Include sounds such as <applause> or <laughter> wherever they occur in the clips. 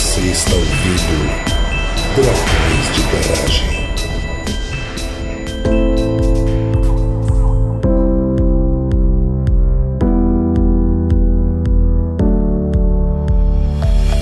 Você está ouvindo Dragões de Garagem.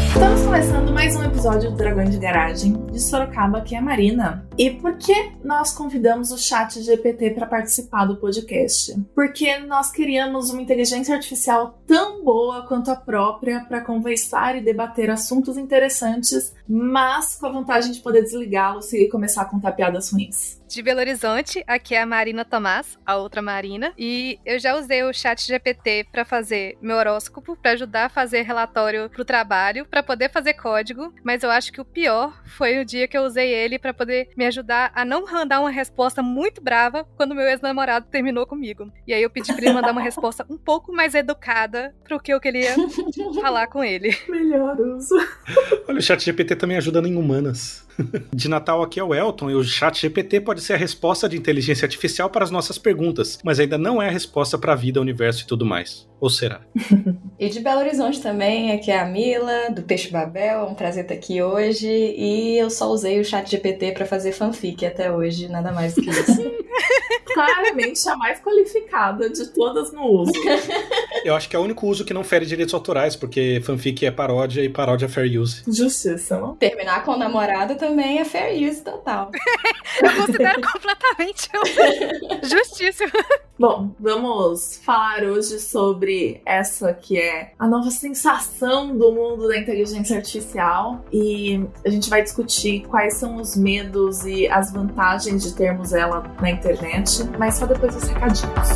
Estamos começando mais um episódio do Dragões de Garagem de Sorocaba, que é a Marina. E por que nós convidamos o chat GPT para participar do podcast? Porque nós queríamos uma inteligência artificial tão boa quanto a própria para conversar e debater assuntos interessantes, mas com a vantagem de poder desligá-lo se começar a contar piadas ruins. De Belo Horizonte, aqui é a Marina Tomás, a outra Marina, e eu já usei o chat GPT para fazer meu horóscopo, para ajudar a fazer relatório pro trabalho, para poder fazer código, mas eu acho que o pior foi o dia que eu usei ele para poder me ajudar a não mandar uma resposta muito brava quando meu ex-namorado terminou comigo. E aí eu pedi para ele mandar uma resposta um pouco mais educada pro que eu queria <laughs> falar com ele. Melhor uso. Olha, o chat GPT também ajudando em humanas. <laughs> De Natal aqui é o Elton e o chat GPT pode ser a resposta de inteligência artificial para as nossas perguntas, mas ainda não é a resposta para a vida, universo e tudo mais. Ou será? <laughs> E de Belo Horizonte também, aqui é a Mila, do Peixe Babel, é um prazer estar aqui hoje. E eu só usei o chat GPT para fazer fanfic até hoje, nada mais do que isso. <laughs> Claramente a mais qualificada de todas no uso. Eu acho que é o único uso que não fere direitos autorais, porque fanfic é paródia e paródia é fair use. Justiça, não? Terminar com o namorado também é fair use total. <laughs> Eu considero completamente <laughs> justíssimo. Bom, vamos falar hoje sobre essa que é a nova sensação do mundo da inteligência artificial e a gente vai discutir quais são os medos e as vantagens de termos ela na internet, mas só depois dos recadinhos.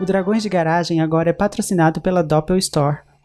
O Dragões de Garagem agora é patrocinado pela Doppel Store,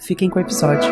Fiquem com o episódio.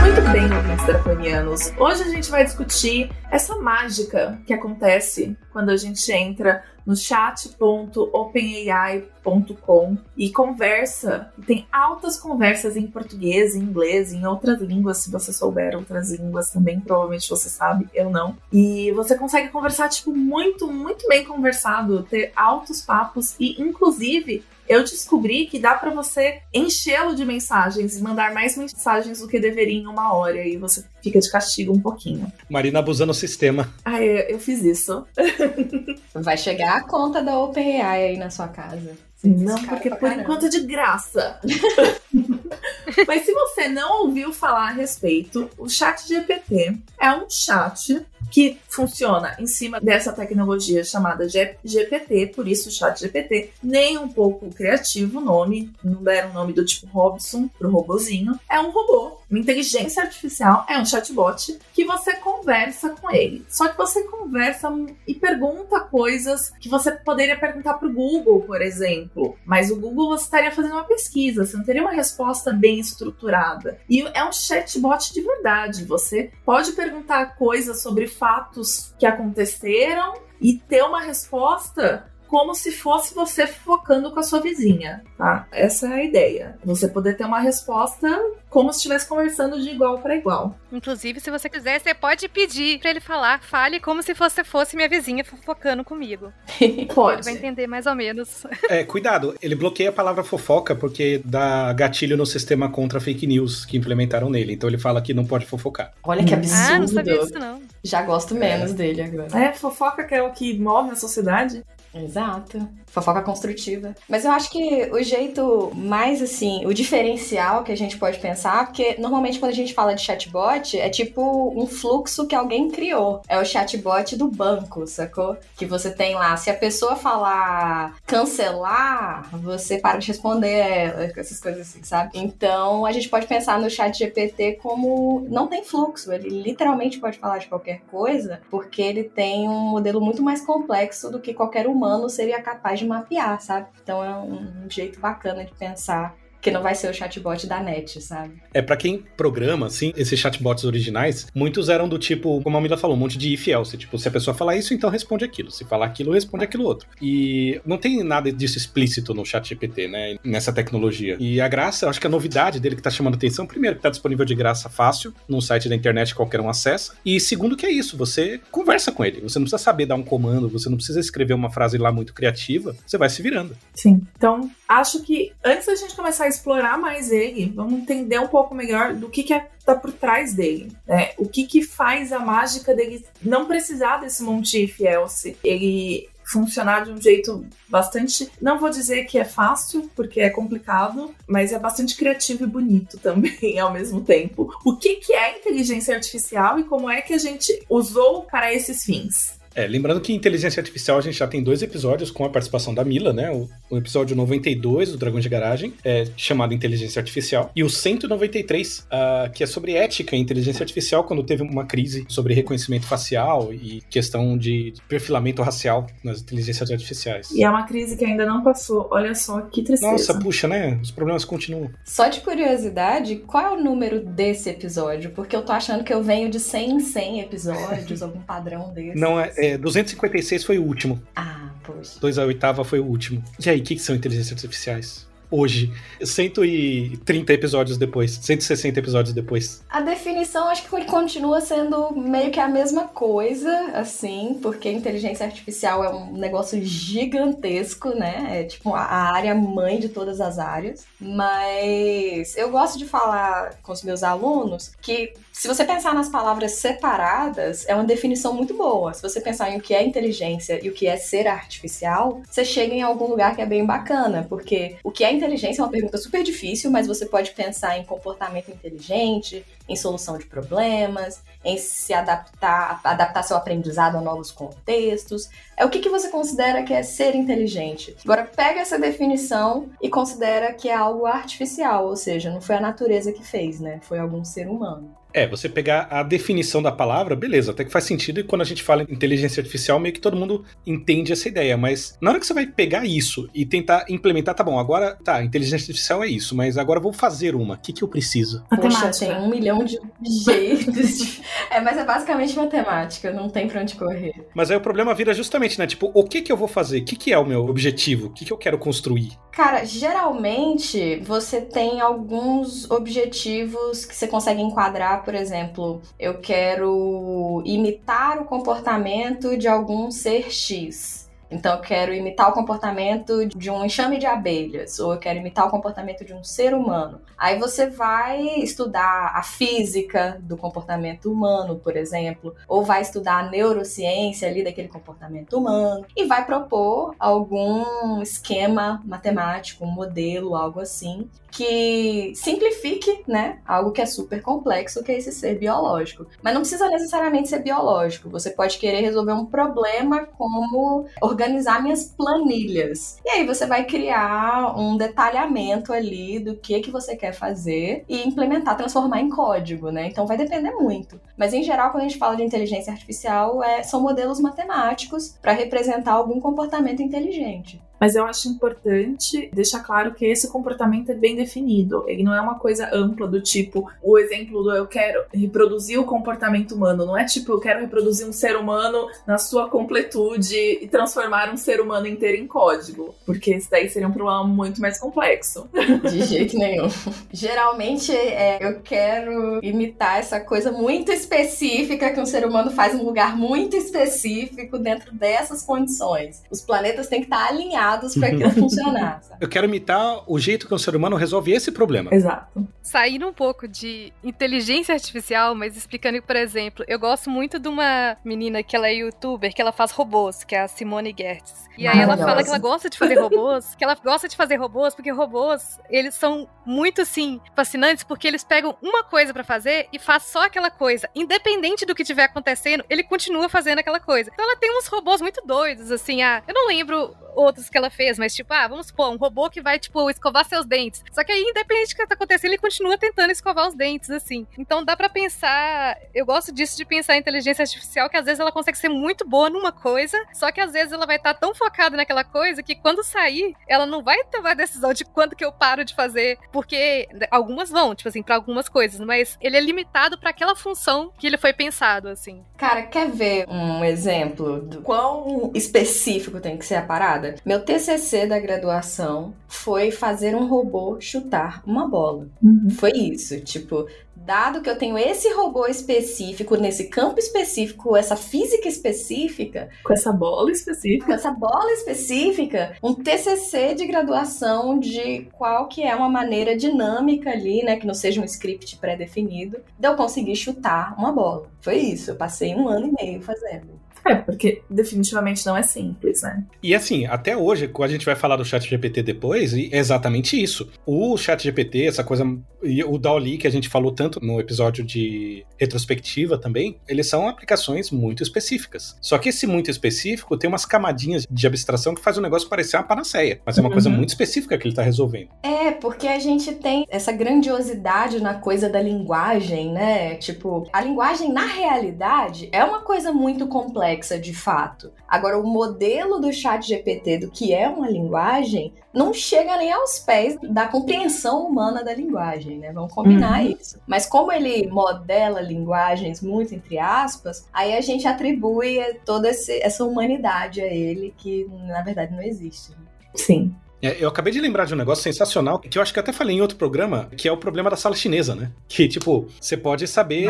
Muito bem, ouvintes draconianos. Hoje a gente vai discutir essa mágica que acontece quando a gente entra no chat.openai.com e conversa. Tem altas conversas em português, em inglês, em outras línguas, se você souber outras línguas também, provavelmente você sabe, eu não. E você consegue conversar, tipo, muito, muito bem conversado, ter altos papos e, inclusive, eu descobri que dá para você enchê-lo de mensagens e mandar mais mensagens do que deveria em uma hora e você fica de castigo um pouquinho. Marina abusando o sistema. Ah, eu, eu fiz isso. <laughs> Vai chegar a conta da OpenAI aí na sua casa. Não, porque por caramba. enquanto é de graça. <laughs> Mas se você não ouviu falar a respeito, o Chat GPT é um chat que funciona em cima dessa tecnologia chamada GPT, por isso Chat GPT, nem um pouco criativo o nome, não deram o nome do tipo Robson pro robozinho. É um robô, uma inteligência artificial, é um chatbot que você conversa com ele. Só que você conversa e pergunta coisas que você poderia perguntar pro Google, por exemplo. Mas o Google você estaria fazendo uma pesquisa, você não teria uma resposta bem estruturada. E é um chatbot de verdade. Você pode perguntar coisas sobre fatos que aconteceram e ter uma resposta como se fosse você focando com a sua vizinha, tá? Essa é a ideia. Você poder ter uma resposta como se estivesse conversando de igual para igual. Inclusive, se você quiser, você pode pedir pra ele falar, fale como se você fosse minha vizinha fofocando comigo. <laughs> Ele Pode. vai entender mais ou menos. É, cuidado, ele bloqueia a palavra fofoca porque dá gatilho no sistema contra fake news que implementaram nele. Então ele fala que não pode fofocar. Olha que absurdo. Ah, não sabia disso não. Já gosto menos dele agora. É, fofoca que é o que move a sociedade. Exato. Fofoca construtiva. Mas eu acho que o jeito mais assim, o diferencial que a gente pode pensar, porque normalmente quando a gente fala de chatbot, é tipo um fluxo que alguém criou. É o chatbot do banco, sacou? Que você tem lá. Se a pessoa falar cancelar, você para de responder ela, essas coisas assim, sabe? Então a gente pode pensar no chat GPT como não tem fluxo. Ele literalmente pode falar de qualquer coisa, porque ele tem um modelo muito mais complexo do que qualquer humano seria capaz de mapear, sabe? Então é um jeito bacana de pensar que não vai ser o chatbot da net, sabe? É para quem programa, assim, esses chatbots originais, muitos eram do tipo, como a Mila falou, um monte de if else. Tipo, se a pessoa falar isso, então responde aquilo. Se falar aquilo, responde aquilo outro. E não tem nada disso explícito no chat GPT, né? Nessa tecnologia. E a graça, eu acho que a novidade dele que tá chamando atenção, primeiro, que tá disponível de graça fácil, num site da internet qualquer um acessa. E segundo, que é isso, você conversa com ele. Você não precisa saber dar um comando, você não precisa escrever uma frase lá muito criativa, você vai se virando. Sim. Então, acho que antes da gente começar a explorar mais ele, vamos entender um pouco melhor do que, que é, tá por trás dele, né? O que que faz a mágica dele não precisar desse monte else, ele funcionar de um jeito bastante, não vou dizer que é fácil, porque é complicado, mas é bastante criativo e bonito <laughs> também ao mesmo tempo. O que que é inteligência artificial e como é que a gente usou para esses fins? É, lembrando que inteligência artificial a gente já tem dois episódios com a participação da Mila, né? O, o episódio 92 do Dragões de Garagem, é, chamado Inteligência Artificial, e o 193, uh, que é sobre ética e inteligência artificial, quando teve uma crise sobre reconhecimento facial e questão de, de perfilamento racial nas inteligências artificiais. E é uma crise que ainda não passou. Olha só que tristeza. Nossa, puxa, né? Os problemas continuam. Só de curiosidade, qual é o número desse episódio? Porque eu tô achando que eu venho de 100 em 100 episódios, <laughs> algum padrão desse. Não, é, é, 256 foi o último. Ah, poxa. 2 a oitava foi o último. E aí, o que, que são inteligências artificiais? Hoje, 130 episódios depois, 160 episódios depois. A definição acho que continua sendo meio que a mesma coisa, assim, porque inteligência artificial é um negócio gigantesco, né? É tipo a área mãe de todas as áreas. Mas eu gosto de falar com os meus alunos que se você pensar nas palavras separadas, é uma definição muito boa. Se você pensar em o que é inteligência e o que é ser artificial, você chega em algum lugar que é bem bacana, porque o que é inteligência é uma pergunta super difícil, mas você pode pensar em comportamento inteligente, em solução de problemas, em se adaptar, adaptar seu aprendizado a novos contextos. É o que, que você considera que é ser inteligente. Agora, pega essa definição e considera que é algo artificial, ou seja, não foi a natureza que fez, né? Foi algum ser humano. É, você pegar a definição da palavra, beleza, até que faz sentido, e quando a gente fala em inteligência artificial, meio que todo mundo entende essa ideia, mas na hora que você vai pegar isso e tentar implementar, tá bom, agora, tá, inteligência artificial é isso, mas agora eu vou fazer uma, o que, que eu preciso? Poxa, tem um milhão de jeitos. De... <laughs> É, mas é basicamente matemática, não tem pra onde correr. Mas aí o problema vira justamente, né, tipo, o que que eu vou fazer? O que que é o meu objetivo? O que que eu quero construir? Cara, geralmente você tem alguns objetivos que você consegue enquadrar por exemplo, eu quero imitar o comportamento de algum ser X. Então, eu quero imitar o comportamento de um enxame de abelhas, ou eu quero imitar o comportamento de um ser humano. Aí você vai estudar a física do comportamento humano, por exemplo, ou vai estudar a neurociência ali daquele comportamento humano, e vai propor algum esquema matemático, um modelo, algo assim, que simplifique, né, algo que é super complexo, que é esse ser biológico. Mas não precisa necessariamente ser biológico. Você pode querer resolver um problema como organizar minhas planilhas. E aí você vai criar um detalhamento ali do que que você quer fazer e implementar, transformar em código, né? Então vai depender muito. Mas em geral, quando a gente fala de inteligência artificial, é, são modelos matemáticos para representar algum comportamento inteligente. Mas eu acho importante deixar claro que esse comportamento é bem definido. Ele não é uma coisa ampla do tipo, o exemplo do eu quero reproduzir o comportamento humano. Não é tipo, eu quero reproduzir um ser humano na sua completude e transformar um ser humano inteiro em código. Porque isso daí seria um problema muito mais complexo. <laughs> De jeito nenhum. Geralmente é, eu quero imitar essa coisa muito específica que um ser humano faz em um lugar muito específico dentro dessas condições. Os planetas têm que estar alinhados para aquilo funcionar. <laughs> Sabe? Eu quero imitar o jeito que um ser humano resolve esse problema. Exato. Saindo um pouco de inteligência artificial, mas explicando que, por exemplo, eu gosto muito de uma menina que ela é youtuber, que ela faz robôs, que é a Simone Gertz. E aí ela fala que ela gosta de fazer robôs, que ela gosta de fazer robôs porque robôs, eles são muito, assim, fascinantes porque eles pegam uma coisa para fazer e faz só aquela coisa. Independente do que estiver acontecendo, ele continua fazendo aquela coisa. Então ela tem uns robôs muito doidos, assim, ah, eu não lembro outros que ela fez, mas tipo, ah, vamos supor, um robô que vai, tipo, escovar seus dentes. Só que aí, independente do que tá acontecendo, ele continua tentando escovar os dentes, assim. Então dá para pensar, eu gosto disso de pensar em inteligência artificial, que às vezes ela consegue ser muito boa numa coisa, só que às vezes ela vai estar tá tão focada naquela coisa que quando sair, ela não vai tomar a decisão de quando que eu paro de fazer, porque algumas vão, tipo assim, para algumas coisas, mas ele é limitado para aquela função que ele foi pensado, assim. Cara, quer ver um exemplo do quão específico tem que ser a parada? Meu TCC da graduação foi fazer um robô chutar uma bola. Uhum. Foi isso, tipo, dado que eu tenho esse robô específico, nesse campo específico, essa física específica. Com essa bola específica. Com essa bola específica, um TCC de graduação de qual que é uma maneira dinâmica ali, né, que não seja um script pré-definido, de eu conseguir chutar uma bola. Foi isso, eu passei um ano e meio fazendo. É, porque definitivamente não é simples, né? E assim, até hoje, quando a gente vai falar do chat GPT depois, é exatamente isso. O chat GPT, essa coisa, e o DALI que a gente falou tanto no episódio de retrospectiva também, eles são aplicações muito específicas. Só que esse muito específico tem umas camadinhas de abstração que faz o negócio parecer uma panaceia. Mas é uma uhum. coisa muito específica que ele está resolvendo. É, porque a gente tem essa grandiosidade na coisa da linguagem, né? Tipo, a linguagem na realidade é uma coisa muito complexa complexa de fato. Agora, o modelo do chat GPT do que é uma linguagem não chega nem aos pés da compreensão humana da linguagem, né? Vamos combinar uhum. isso. Mas como ele modela linguagens muito entre aspas, aí a gente atribui toda essa humanidade a ele que na verdade não existe. Sim. É, eu acabei de lembrar de um negócio sensacional, que eu acho que eu até falei em outro programa, que é o problema da sala chinesa, né? <laughs> Que, tipo, você pode saber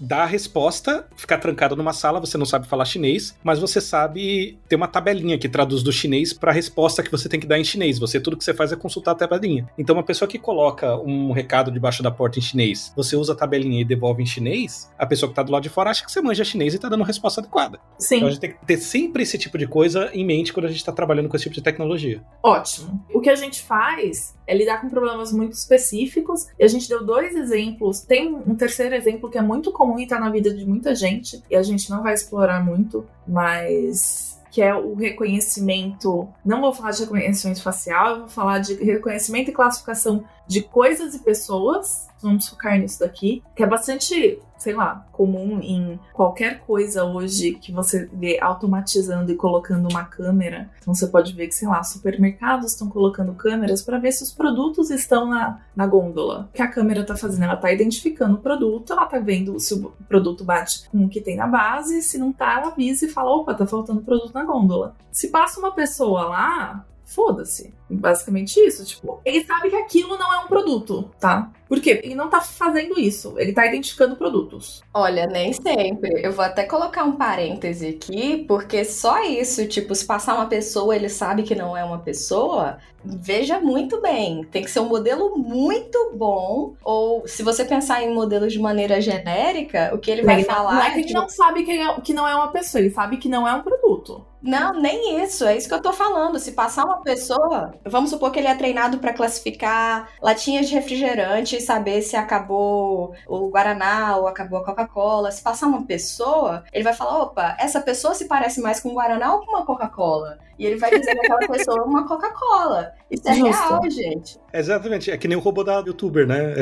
dar a resposta, ficar trancado numa sala, você não sabe falar chinês, mas você sabe ter uma tabelinha que traduz do chinês para a resposta que você tem que dar em chinês. Você, tudo que você faz é consultar a tabelinha. Então, uma pessoa que coloca um recado debaixo da porta em chinês, você usa a tabelinha e devolve em chinês, a pessoa que tá do lado de fora acha que você manja chinês e tá dando a resposta adequada. Sim. Então, a gente tem que ter sempre esse tipo de coisa em mente quando a gente tá trabalhando com esse tipo de tecnologia. Ótimo. O que a gente faz é lidar com problemas muito específicos. E a gente deu dois exemplos. Tem um terceiro exemplo que é muito comum e tá na vida de muita gente, e a gente não vai explorar muito, mas que é o reconhecimento. Não vou falar de reconhecimento facial, vou falar de reconhecimento e classificação de coisas e pessoas. Vamos focar nisso daqui, que é bastante, sei lá, comum em qualquer coisa hoje que você vê automatizando e colocando uma câmera. Então você pode ver que, sei lá, supermercados estão colocando câmeras para ver se os produtos estão na, na gôndola. O que a câmera está fazendo? Ela está identificando o produto, ela está vendo se o produto bate com o que tem na base, se não tá, ela avisa e fala: opa, tá faltando produto na gôndola. Se passa uma pessoa lá, foda-se. Basicamente isso, tipo, ele sabe que aquilo não é um produto, tá? Por quê? Ele não tá fazendo isso, ele tá identificando produtos. Olha, nem sempre. Eu vou até colocar um parêntese aqui, porque só isso, tipo, se passar uma pessoa, ele sabe que não é uma pessoa, veja muito bem. Tem que ser um modelo muito bom, ou se você pensar em modelos de maneira genérica, o que ele vai falar. Não é que ele não sabe que, é, que não é uma pessoa, ele sabe que não é um produto. Não, nem isso. É isso que eu tô falando. Se passar uma pessoa, vamos supor que ele é treinado para classificar latinhas de refrigerante e saber se acabou o Guaraná ou acabou a Coca-Cola. Se passar uma pessoa, ele vai falar: opa, essa pessoa se parece mais com um Guaraná ou com uma Coca-Cola? E ele vai dizer que aquela <laughs> pessoa é uma Coca-Cola. Isso é Justo. real, gente. Exatamente. É que nem o robô da youtuber, né?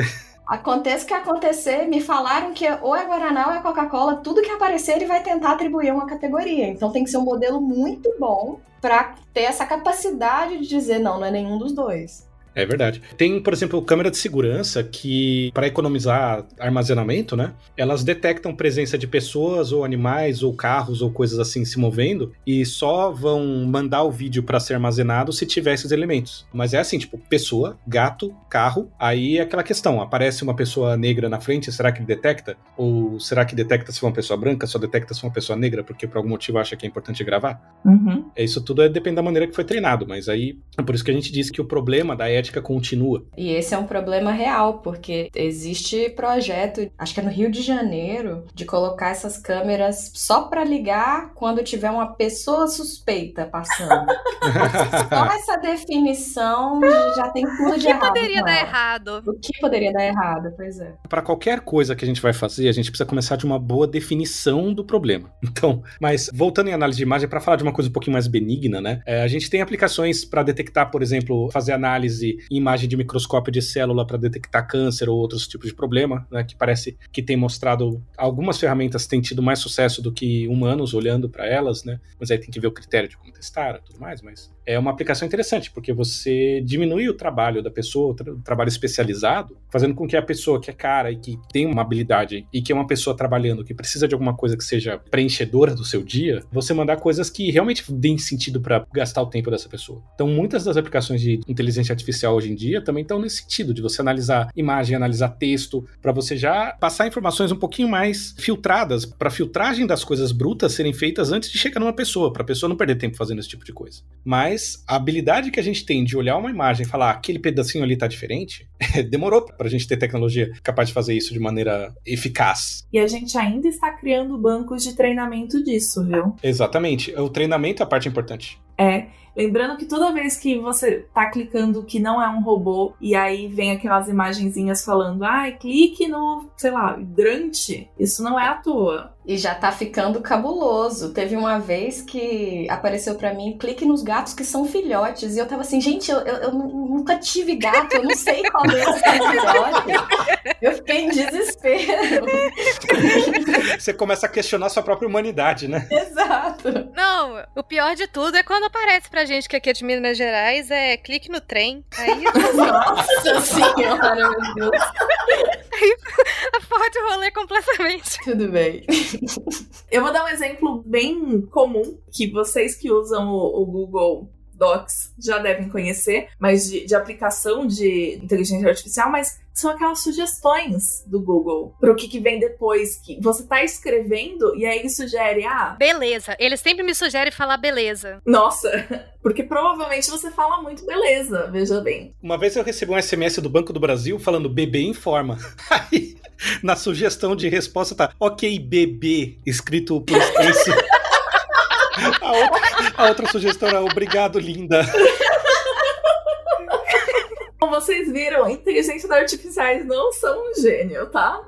Aconteça o que acontecer, me falaram que ou é Guaraná ou é Coca-Cola, tudo que aparecer ele vai tentar atribuir uma categoria. Então tem que ser um modelo muito bom para ter essa capacidade de dizer não, não é nenhum dos dois. É verdade. Tem, por exemplo, câmera de segurança que, para economizar armazenamento, né? Elas detectam presença de pessoas ou animais ou carros ou coisas assim se movendo e só vão mandar o vídeo para ser armazenado se tiver esses elementos. Mas é assim, tipo, pessoa, gato, carro. Aí é aquela questão: aparece uma pessoa negra na frente, será que detecta? Ou será que detecta se for uma pessoa branca, só detecta se for uma pessoa negra porque por algum motivo acha que é importante gravar? Uhum. É, isso tudo é, depende da maneira que foi treinado, mas aí é por isso que a gente disse que o problema da ética continua. E esse é um problema real, porque existe projeto, acho que é no Rio de Janeiro, de colocar essas câmeras só para ligar quando tiver uma pessoa suspeita passando. <laughs> só essa definição já tem tudo de errado. O que poderia dar errado? O que poderia dar errado, pois é. Para qualquer coisa que a gente vai fazer, a gente precisa começar de uma boa definição do problema. <laughs> Então, mas voltando em análise de imagem para falar de uma coisa um pouquinho mais benigna, né? É, a gente tem aplicações para detectar, por exemplo, fazer análise em imagem de microscópio de célula para detectar câncer ou outros tipos de problema, né? Que parece que tem mostrado algumas ferramentas têm tido mais sucesso do que humanos olhando para elas, né? Mas aí tem que ver o critério de como testar, tudo mais. Mas é uma aplicação interessante porque você diminui o trabalho da pessoa, o, tra trabalho especializado, fazendo com que a pessoa que é cara e que tem uma habilidade e que é uma pessoa trabalhando que precisa de alguma coisa que seja preenchedora do seu dia, você mandar coisas que realmente deem sentido para gastar o tempo dessa pessoa. Então, muitas das aplicações de inteligência artificial hoje em dia também estão nesse sentido de você analisar imagem, analisar texto, para você já passar informações um pouquinho mais filtradas, para filtragem das coisas brutas serem feitas antes de chegar numa pessoa, para a pessoa não perder tempo fazendo esse tipo de coisa. Mas a habilidade que a gente tem de olhar uma imagem e falar aquele pedacinho ali tá diferente, <laughs> demorou para a gente ter tecnologia capaz de fazer isso de maneira eficaz. E a gente ainda está criando bancos de treinamento disso, viu? Exatamente. O treinamento é a parte importante. É. Lembrando que toda vez que você tá clicando que não é um robô e aí vem aquelas imagenzinhas falando, ai, ah, clique no, sei lá, hidrante, isso não é à toa. E já tá ficando cabuloso. Teve uma vez que apareceu para mim, clique nos gatos que são filhotes. E eu tava assim, gente, eu, eu, eu nunca tive gato, eu não sei qual é esse filhote. Eu fiquei em desespero. <laughs> <laughs> Você começa a questionar sua própria humanidade, né? Exato. Não, o pior de tudo é quando aparece pra gente que aqui é de Minas Gerais é clique no trem. Aí. <laughs> <laughs> Nossa senhora, meu Deus. Aí pode rolê completamente. Tudo bem. Eu vou dar um exemplo bem comum que vocês que usam o, o Google Docs já devem conhecer, mas de, de, aplicação de inteligência artificial, mas são aquelas sugestões do Google para o que, que, vem depois, que você tá escrevendo e aí ele sugere, ah... Beleza, ele sempre me sugere falar beleza. Nossa, <laughs> porque provavelmente você fala muito beleza, veja bem. Uma vez eu recebi um SMS do Banco do Brasil falando bebê em forma. <laughs> Aí, na sugestão de resposta tá, ok, bebê, escrito por <laughs> extenso. A outra, a outra sugestão era obrigado, linda. Como vocês viram, inteligências artificiais não são um gênio, tá?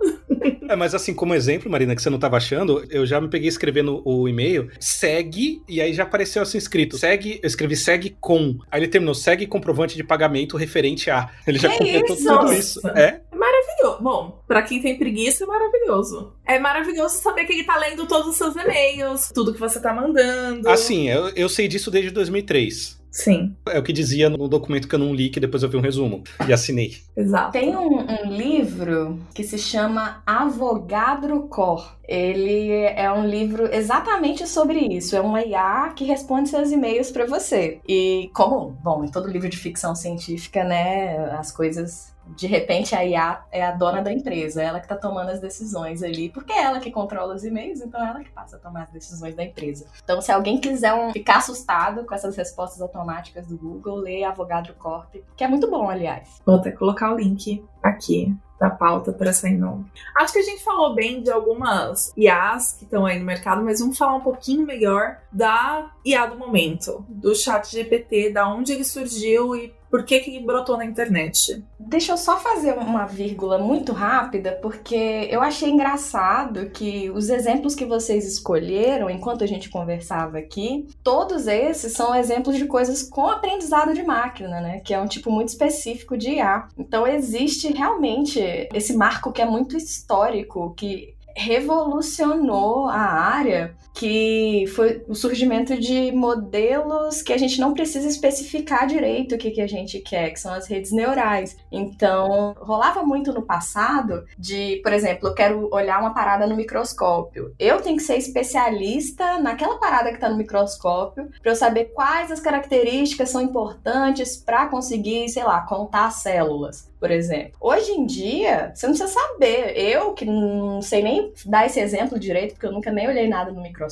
É, mas assim, como exemplo, Marina, que você não estava achando, eu já me peguei escrevendo o e-mail, segue, e aí já apareceu assim escrito, segue, eu escrevi segue com. Aí ele terminou, segue comprovante de pagamento referente a. Ele já Que completou isso? tudo isso. É? É maravilhoso. Bom, pra quem tem preguiça, é maravilhoso. É maravilhoso saber que ele tá lendo todos os seus e-mails, tudo que você tá mandando. Assim, eu, eu sei disso desde 2003. Sim, É o que dizia no documento que eu não li, que depois eu vi um resumo e assinei. exato. Tem um, um livro que se chama Avogadro Cor. Ele é um livro exatamente sobre isso. É uma IA que responde seus e-mails para você. E como, bom, em todo livro de ficção científica, né, as coisas de repente a IA é a dona da empresa, ela que tá tomando as decisões ali, porque é ela que controla os e-mails, então é ela que passa a tomar as decisões da empresa. Então, se alguém quiser um- ficar assustado com essas respostas automáticas do Google, lê Avogadro Corp, que é muito bom, aliás. Vou até colocar o link aqui da pauta para sair nome. Acho que a gente falou bem de algumas IAs que estão aí no mercado, mas vamos falar um pouquinho melhor da IA do momento, do chat GPT, da onde ele surgiu e por que que brotou na internet. Deixa eu só fazer uma vírgula muito rápida, porque eu achei engraçado que os exemplos que vocês escolheram enquanto a gente conversava aqui, todos esses são exemplos de coisas com aprendizado de máquina, né? Que é um tipo muito específico de IA. Então existe realmente esse marco que é muito histórico, que revolucionou a área, que foi o surgimento de modelos que a gente não precisa especificar direito o que, que a gente quer, que são as redes neurais. Então, rolava muito no passado de, por exemplo, eu quero olhar uma parada no microscópio. Eu tenho que ser especialista naquela parada que está no microscópio para eu saber quais as características são importantes para conseguir, sei lá, contar células por exemplo. Hoje em dia, você não precisa saber. Eu, que não sei nem dar esse exemplo direito, porque eu nunca nem olhei nada no microscópio,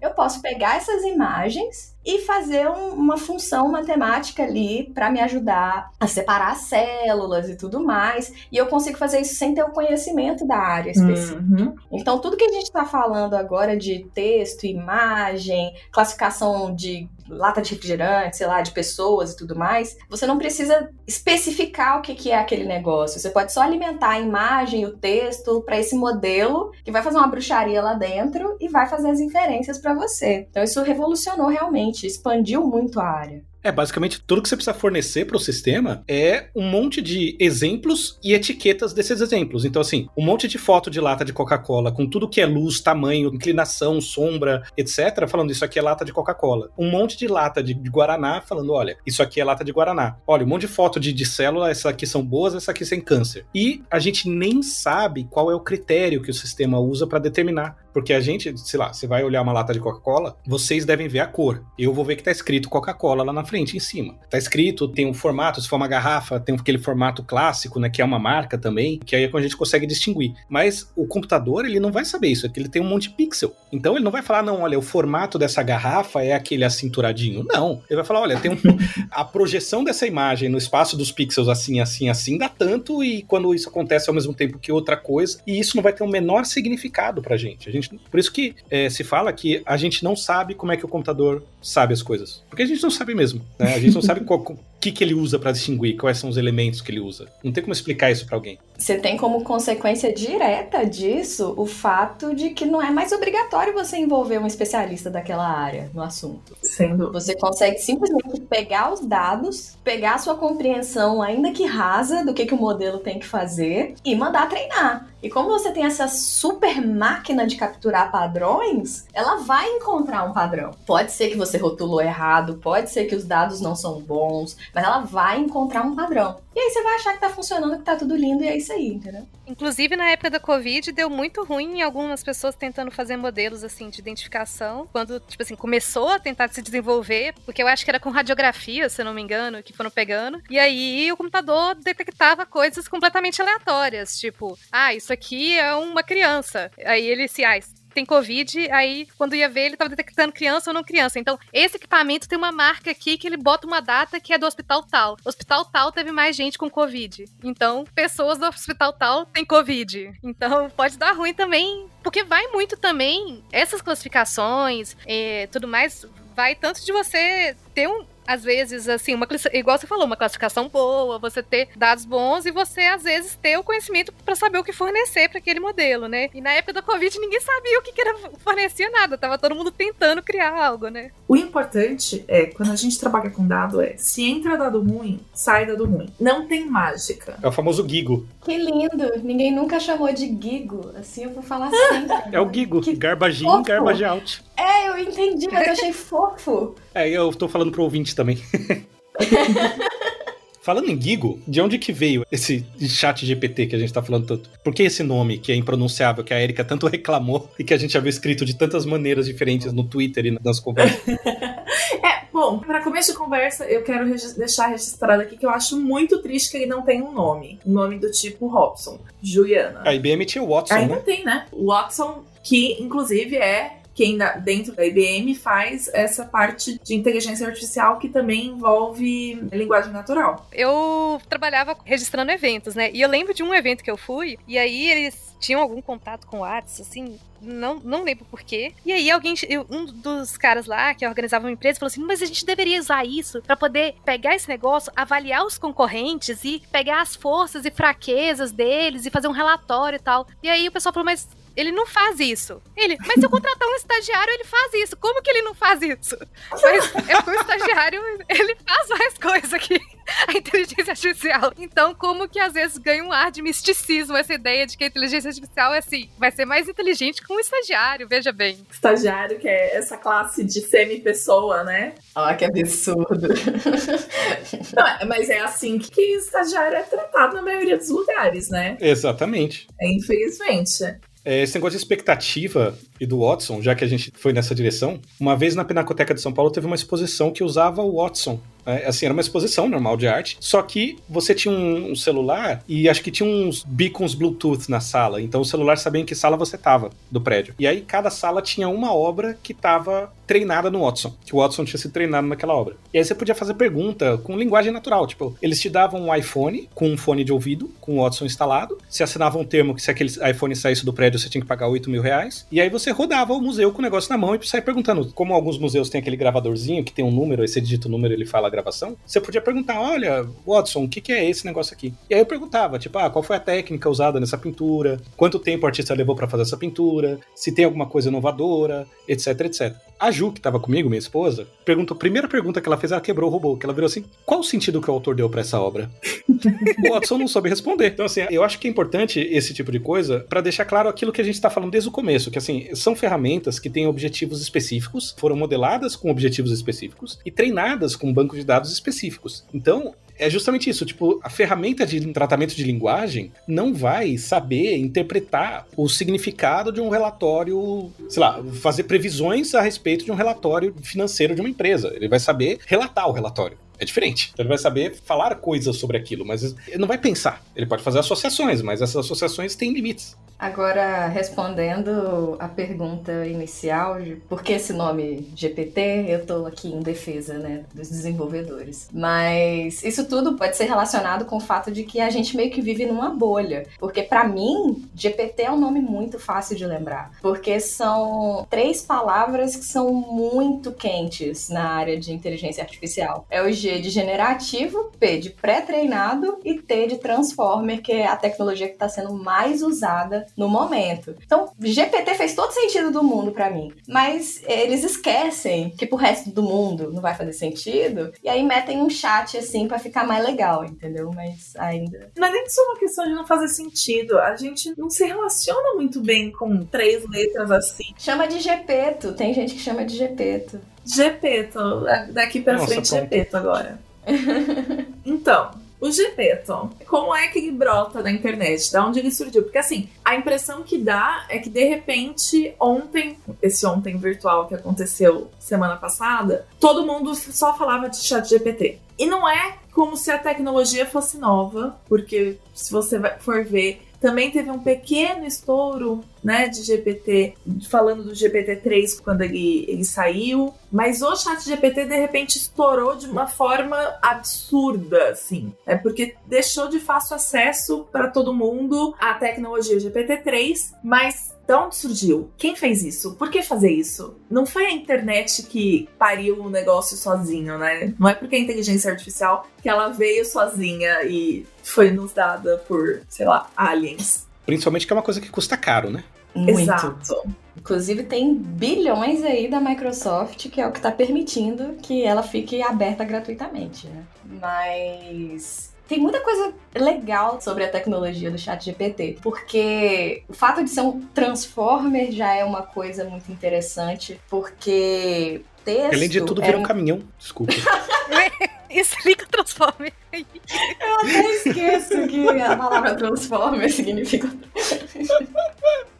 eu posso pegar essas imagens e fazer um- uma função matemática ali para me ajudar a separar as células e tudo mais. E eu consigo fazer isso sem ter o conhecimento da área específica. Uhum. Então, tudo que a gente está falando agora de texto, imagem, classificação de lata de refrigerante, sei lá, de pessoas e tudo mais, você não precisa especificar o que, que é aquele negócio. Você pode só alimentar a imagem e o texto para esse modelo que vai fazer uma bruxaria lá dentro e vai fazer as inferências para você. Então isso revolucionou realmente, expandiu muito a área. É, basicamente, tudo que você precisa fornecer para o sistema é um monte de exemplos e etiquetas desses exemplos. Então, assim, um monte de foto de lata de Coca-Cola com tudo que é luz, tamanho, inclinação, sombra, etc., falando isso aqui é lata de Coca-Cola. Um monte de lata de, de, Guaraná falando, olha, isso aqui é lata de Guaraná. Olha, um monte de foto de, de célula, essas aqui são boas, essas aqui sem câncer. E a gente nem sabe qual é o critério que o sistema usa para determinar. Porque a gente, sei lá, você vai olhar uma lata de Coca-Cola, vocês devem ver a cor. Eu vou ver que tá escrito Coca-Cola lá na frente em cima. Tá escrito, tem um formato, se for uma garrafa, tem aquele formato clássico, né, que é uma marca também, que aí é a gente consegue distinguir. Mas o computador, ele não vai saber isso, é que ele tem um monte de pixel. Então ele não vai falar, não, olha, o formato dessa garrafa é aquele acinturadinho. Não. Ele vai falar, olha, tem um, <laughs> a projeção dessa imagem no espaço dos pixels assim, assim, assim, dá tanto, e quando isso acontece ao mesmo tempo que outra coisa, e isso não vai ter o menor significado pra gente. A gente por isso que é, se fala que a gente não sabe como é que o computador sabe as coisas. Porque a gente não sabe mesmo. Né? A gente não sabe <laughs> qual, que, que ele usa para distinguir, quais são os elementos que ele usa. Não tem como explicar isso para alguém. Você tem como consequência direta disso o fato de que não é mais obrigatório você envolver um especialista daquela área no assunto. Sendo. Você consegue simplesmente pegar os dados, pegar a sua compreensão, ainda que rasa, do que, que o modelo tem que fazer e mandar treinar. E como você tem essa super máquina de capturar padrões, ela vai encontrar um padrão. Pode ser que você rotulou errado, pode ser que os dados não são bons, mas ela vai encontrar um padrão. E aí você vai achar que tá funcionando, que tá tudo lindo e é isso aí, entendeu? Inclusive, na época da Covid, deu muito ruim em algumas pessoas tentando fazer modelos, assim, de identificação. Quando, tipo assim, começou a tentar se desenvolver, porque eu acho que era com radiografia, se eu não me engano, que foram pegando. E aí o computador detectava coisas completamente aleatórias, tipo, ah, isso aqui é uma criança. Aí ele se, ah, tem Covid, aí quando ia ver, ele tava detectando criança ou não criança. Então, esse equipamento tem uma marca aqui que ele bota uma data que é do hospital tal. Hospital tal teve mais gente com Covid. Então, pessoas do hospital tal têm Covid. Então, pode dar ruim também, porque vai muito também essas classificações, e tudo mais, vai tanto de você ter um, às vezes, assim, uma igual você falou, uma classificação boa, você ter dados bons e você, às vezes, ter o conhecimento para saber o que fornecer para aquele modelo, né? E na época da Covid, ninguém sabia o que, que era fornecia nada, tava todo mundo tentando criar algo, né? O importante é, quando a gente trabalha com dado, é se entra dado ruim, sai dado ruim. Não tem mágica. É o famoso Gigo. Que lindo! Ninguém nunca chamou de Gigo. Assim eu vou falar <laughs> sempre. é o Gigo. Que garbage in, garbage out. É, eu entendi, mas eu achei fofo. É, eu tô falando pro ouvinte também. <laughs> Falando em Gigo, de onde que veio esse chat GPT que a gente tá falando tanto? Por que esse nome que é impronunciável, que a Erika tanto <laughs> reclamou e que a gente já viu escrito de tantas maneiras diferentes no Twitter e nas conversas? <laughs> é, bom, para começo de conversa, eu quero regi deixar registrado aqui que eu acho muito triste que ele não tem um nome. Um nome do tipo Robson, Juliana. A IBM tinha o Watson, Ainda né? tem, né? O Watson, que inclusive é quem dentro da IBM faz essa parte de inteligência artificial que também envolve linguagem natural. Eu trabalhava registrando eventos, né? E eu lembro de um evento que eu fui, e aí eles tinham algum contato com o Whats, assim, não, não lembro porquê. E aí alguém, um dos caras lá que organizava uma empresa falou assim, mas a gente deveria usar isso para poder pegar esse negócio, avaliar os concorrentes e pegar as forças e fraquezas deles e fazer um relatório e tal. E aí o pessoal falou, mas ele não faz isso. Ele, mas se eu contratar um estagiário, ele faz isso. Como que ele não faz isso? Mas é o estagiário, ele faz mais coisas aqui. A inteligência artificial. Então, como que às vezes ganha um ar de misticismo essa ideia de que a inteligência artificial é assim, vai ser mais inteligente que um estagiário, veja bem. Estagiário, que é essa classe de semi-pessoa, né? Ah, que absurdo. Não, é, mas é assim que estagiário é tratado na maioria dos lugares, né? Exatamente. É, infelizmente. É, esse negócio de expectativa e do Watson, já que a gente foi nessa direção, uma vez na Pinacoteca de São Paulo teve uma exposição que usava o Watson? Assim, era uma exposição normal de arte, só que você tinha um, um celular e acho que tinha uns beacons Bluetooth na sala. Então o celular sabia em que sala você tava do prédio. E aí cada sala tinha uma obra que tava treinada no Watson, que o Watson tinha sido treinado naquela obra. E aí você podia fazer pergunta com linguagem natural, tipo, eles te davam um iPhone com um fone de ouvido, com o Watson instalado, você assinava um termo que se aquele iPhone saísse do prédio você tinha que pagar 8 mil reais, e aí você rodava o museu com o negócio na mão e saia perguntando, como alguns museus têm aquele gravadorzinho que tem um número, aí você digita o número ele fala gravação, você podia perguntar, olha, Watson, o que, que é esse negócio aqui? E aí eu perguntava, tipo, ah, qual foi a técnica usada nessa pintura, quanto tempo o artista levou para fazer essa pintura, se tem alguma coisa inovadora, etc, etc. A Ju, que tava comigo, minha esposa, perguntou, a primeira pergunta que ela fez, ela quebrou o robô, que ela virou assim, qual o sentido que o autor deu para essa obra? <laughs> o Watson não soube responder. Então, assim, eu acho que é importante esse tipo de coisa para deixar claro aquilo que a gente tá falando desde o começo, que, assim, são ferramentas que têm objetivos específicos, foram modeladas com objetivos específicos e treinadas com bancos de dados específicos. Então, é justamente isso. Tipo, a ferramenta de tratamento de linguagem não vai saber interpretar o significado de um relatório, sei lá, fazer previsões a respeito de um relatório financeiro de uma empresa. Ele vai saber relatar o relatório. É diferente. Então ele vai saber falar coisas sobre aquilo, mas ele não vai pensar. Ele pode fazer associações, mas essas associações têm limites. Agora, respondendo a pergunta inicial, de por que esse nome GPT, eu tô aqui em defesa, né, dos desenvolvedores. Mas isso tudo pode ser relacionado com o fato de que a gente meio que vive numa bolha. Porque para mim, GPT é um nome muito fácil de lembrar. Porque são três palavras que são muito quentes na área de inteligência artificial. É o G de generativo, P de pré-treinado e T de transformer, que é a tecnologia que está sendo mais usada no momento. Então, GPT fez todo sentido do mundo para mim, mas eles esquecem que pro resto do mundo não vai fazer sentido e aí metem um chat assim para ficar mais legal, entendeu? Mas ainda. Não é nem só uma questão de não fazer sentido, a gente não se relaciona muito bem com três letras assim. Chama de Gepeto, tem gente que chama de Gepeto. Gepeto, daqui pra Nossa, frente. Gepeto agora. <laughs> então, o Gepeto, como é que ele brota da internet? Da onde ele surgiu? Porque assim, a impressão que dá é que de repente, ontem, esse ontem virtual que aconteceu semana passada, todo mundo só falava de chat GPT. E não é como se a tecnologia fosse nova, porque se você for ver, também teve um pequeno estouro, né, de GPT, falando do GPT-3 quando ele, ele saiu, mas o chat GPT de repente estourou de uma forma absurda, assim. É porque deixou de fácil acesso para todo mundo a tecnologia GPT-3, mas de onde surgiu? Quem fez isso? Por que fazer isso? Não foi a internet que pariu o negócio sozinho, né? Não é porque a inteligência artificial que ela veio sozinha e foi nos dada por, sei lá, aliens. Principalmente que é uma coisa que custa caro, né? Muito. Exato. Inclusive, tem bilhões aí da Microsoft, que é o que está permitindo que ela fique aberta gratuitamente, né? Mas. Tem muita coisa legal sobre a tecnologia do chat GPT, porque o fato de ser um transformer já é uma coisa muito interessante, porque texto Além de tudo, era vira um caminhão. Desculpa. <laughs> Explica Transformer. Eu até esqueço que a palavra transformer significa.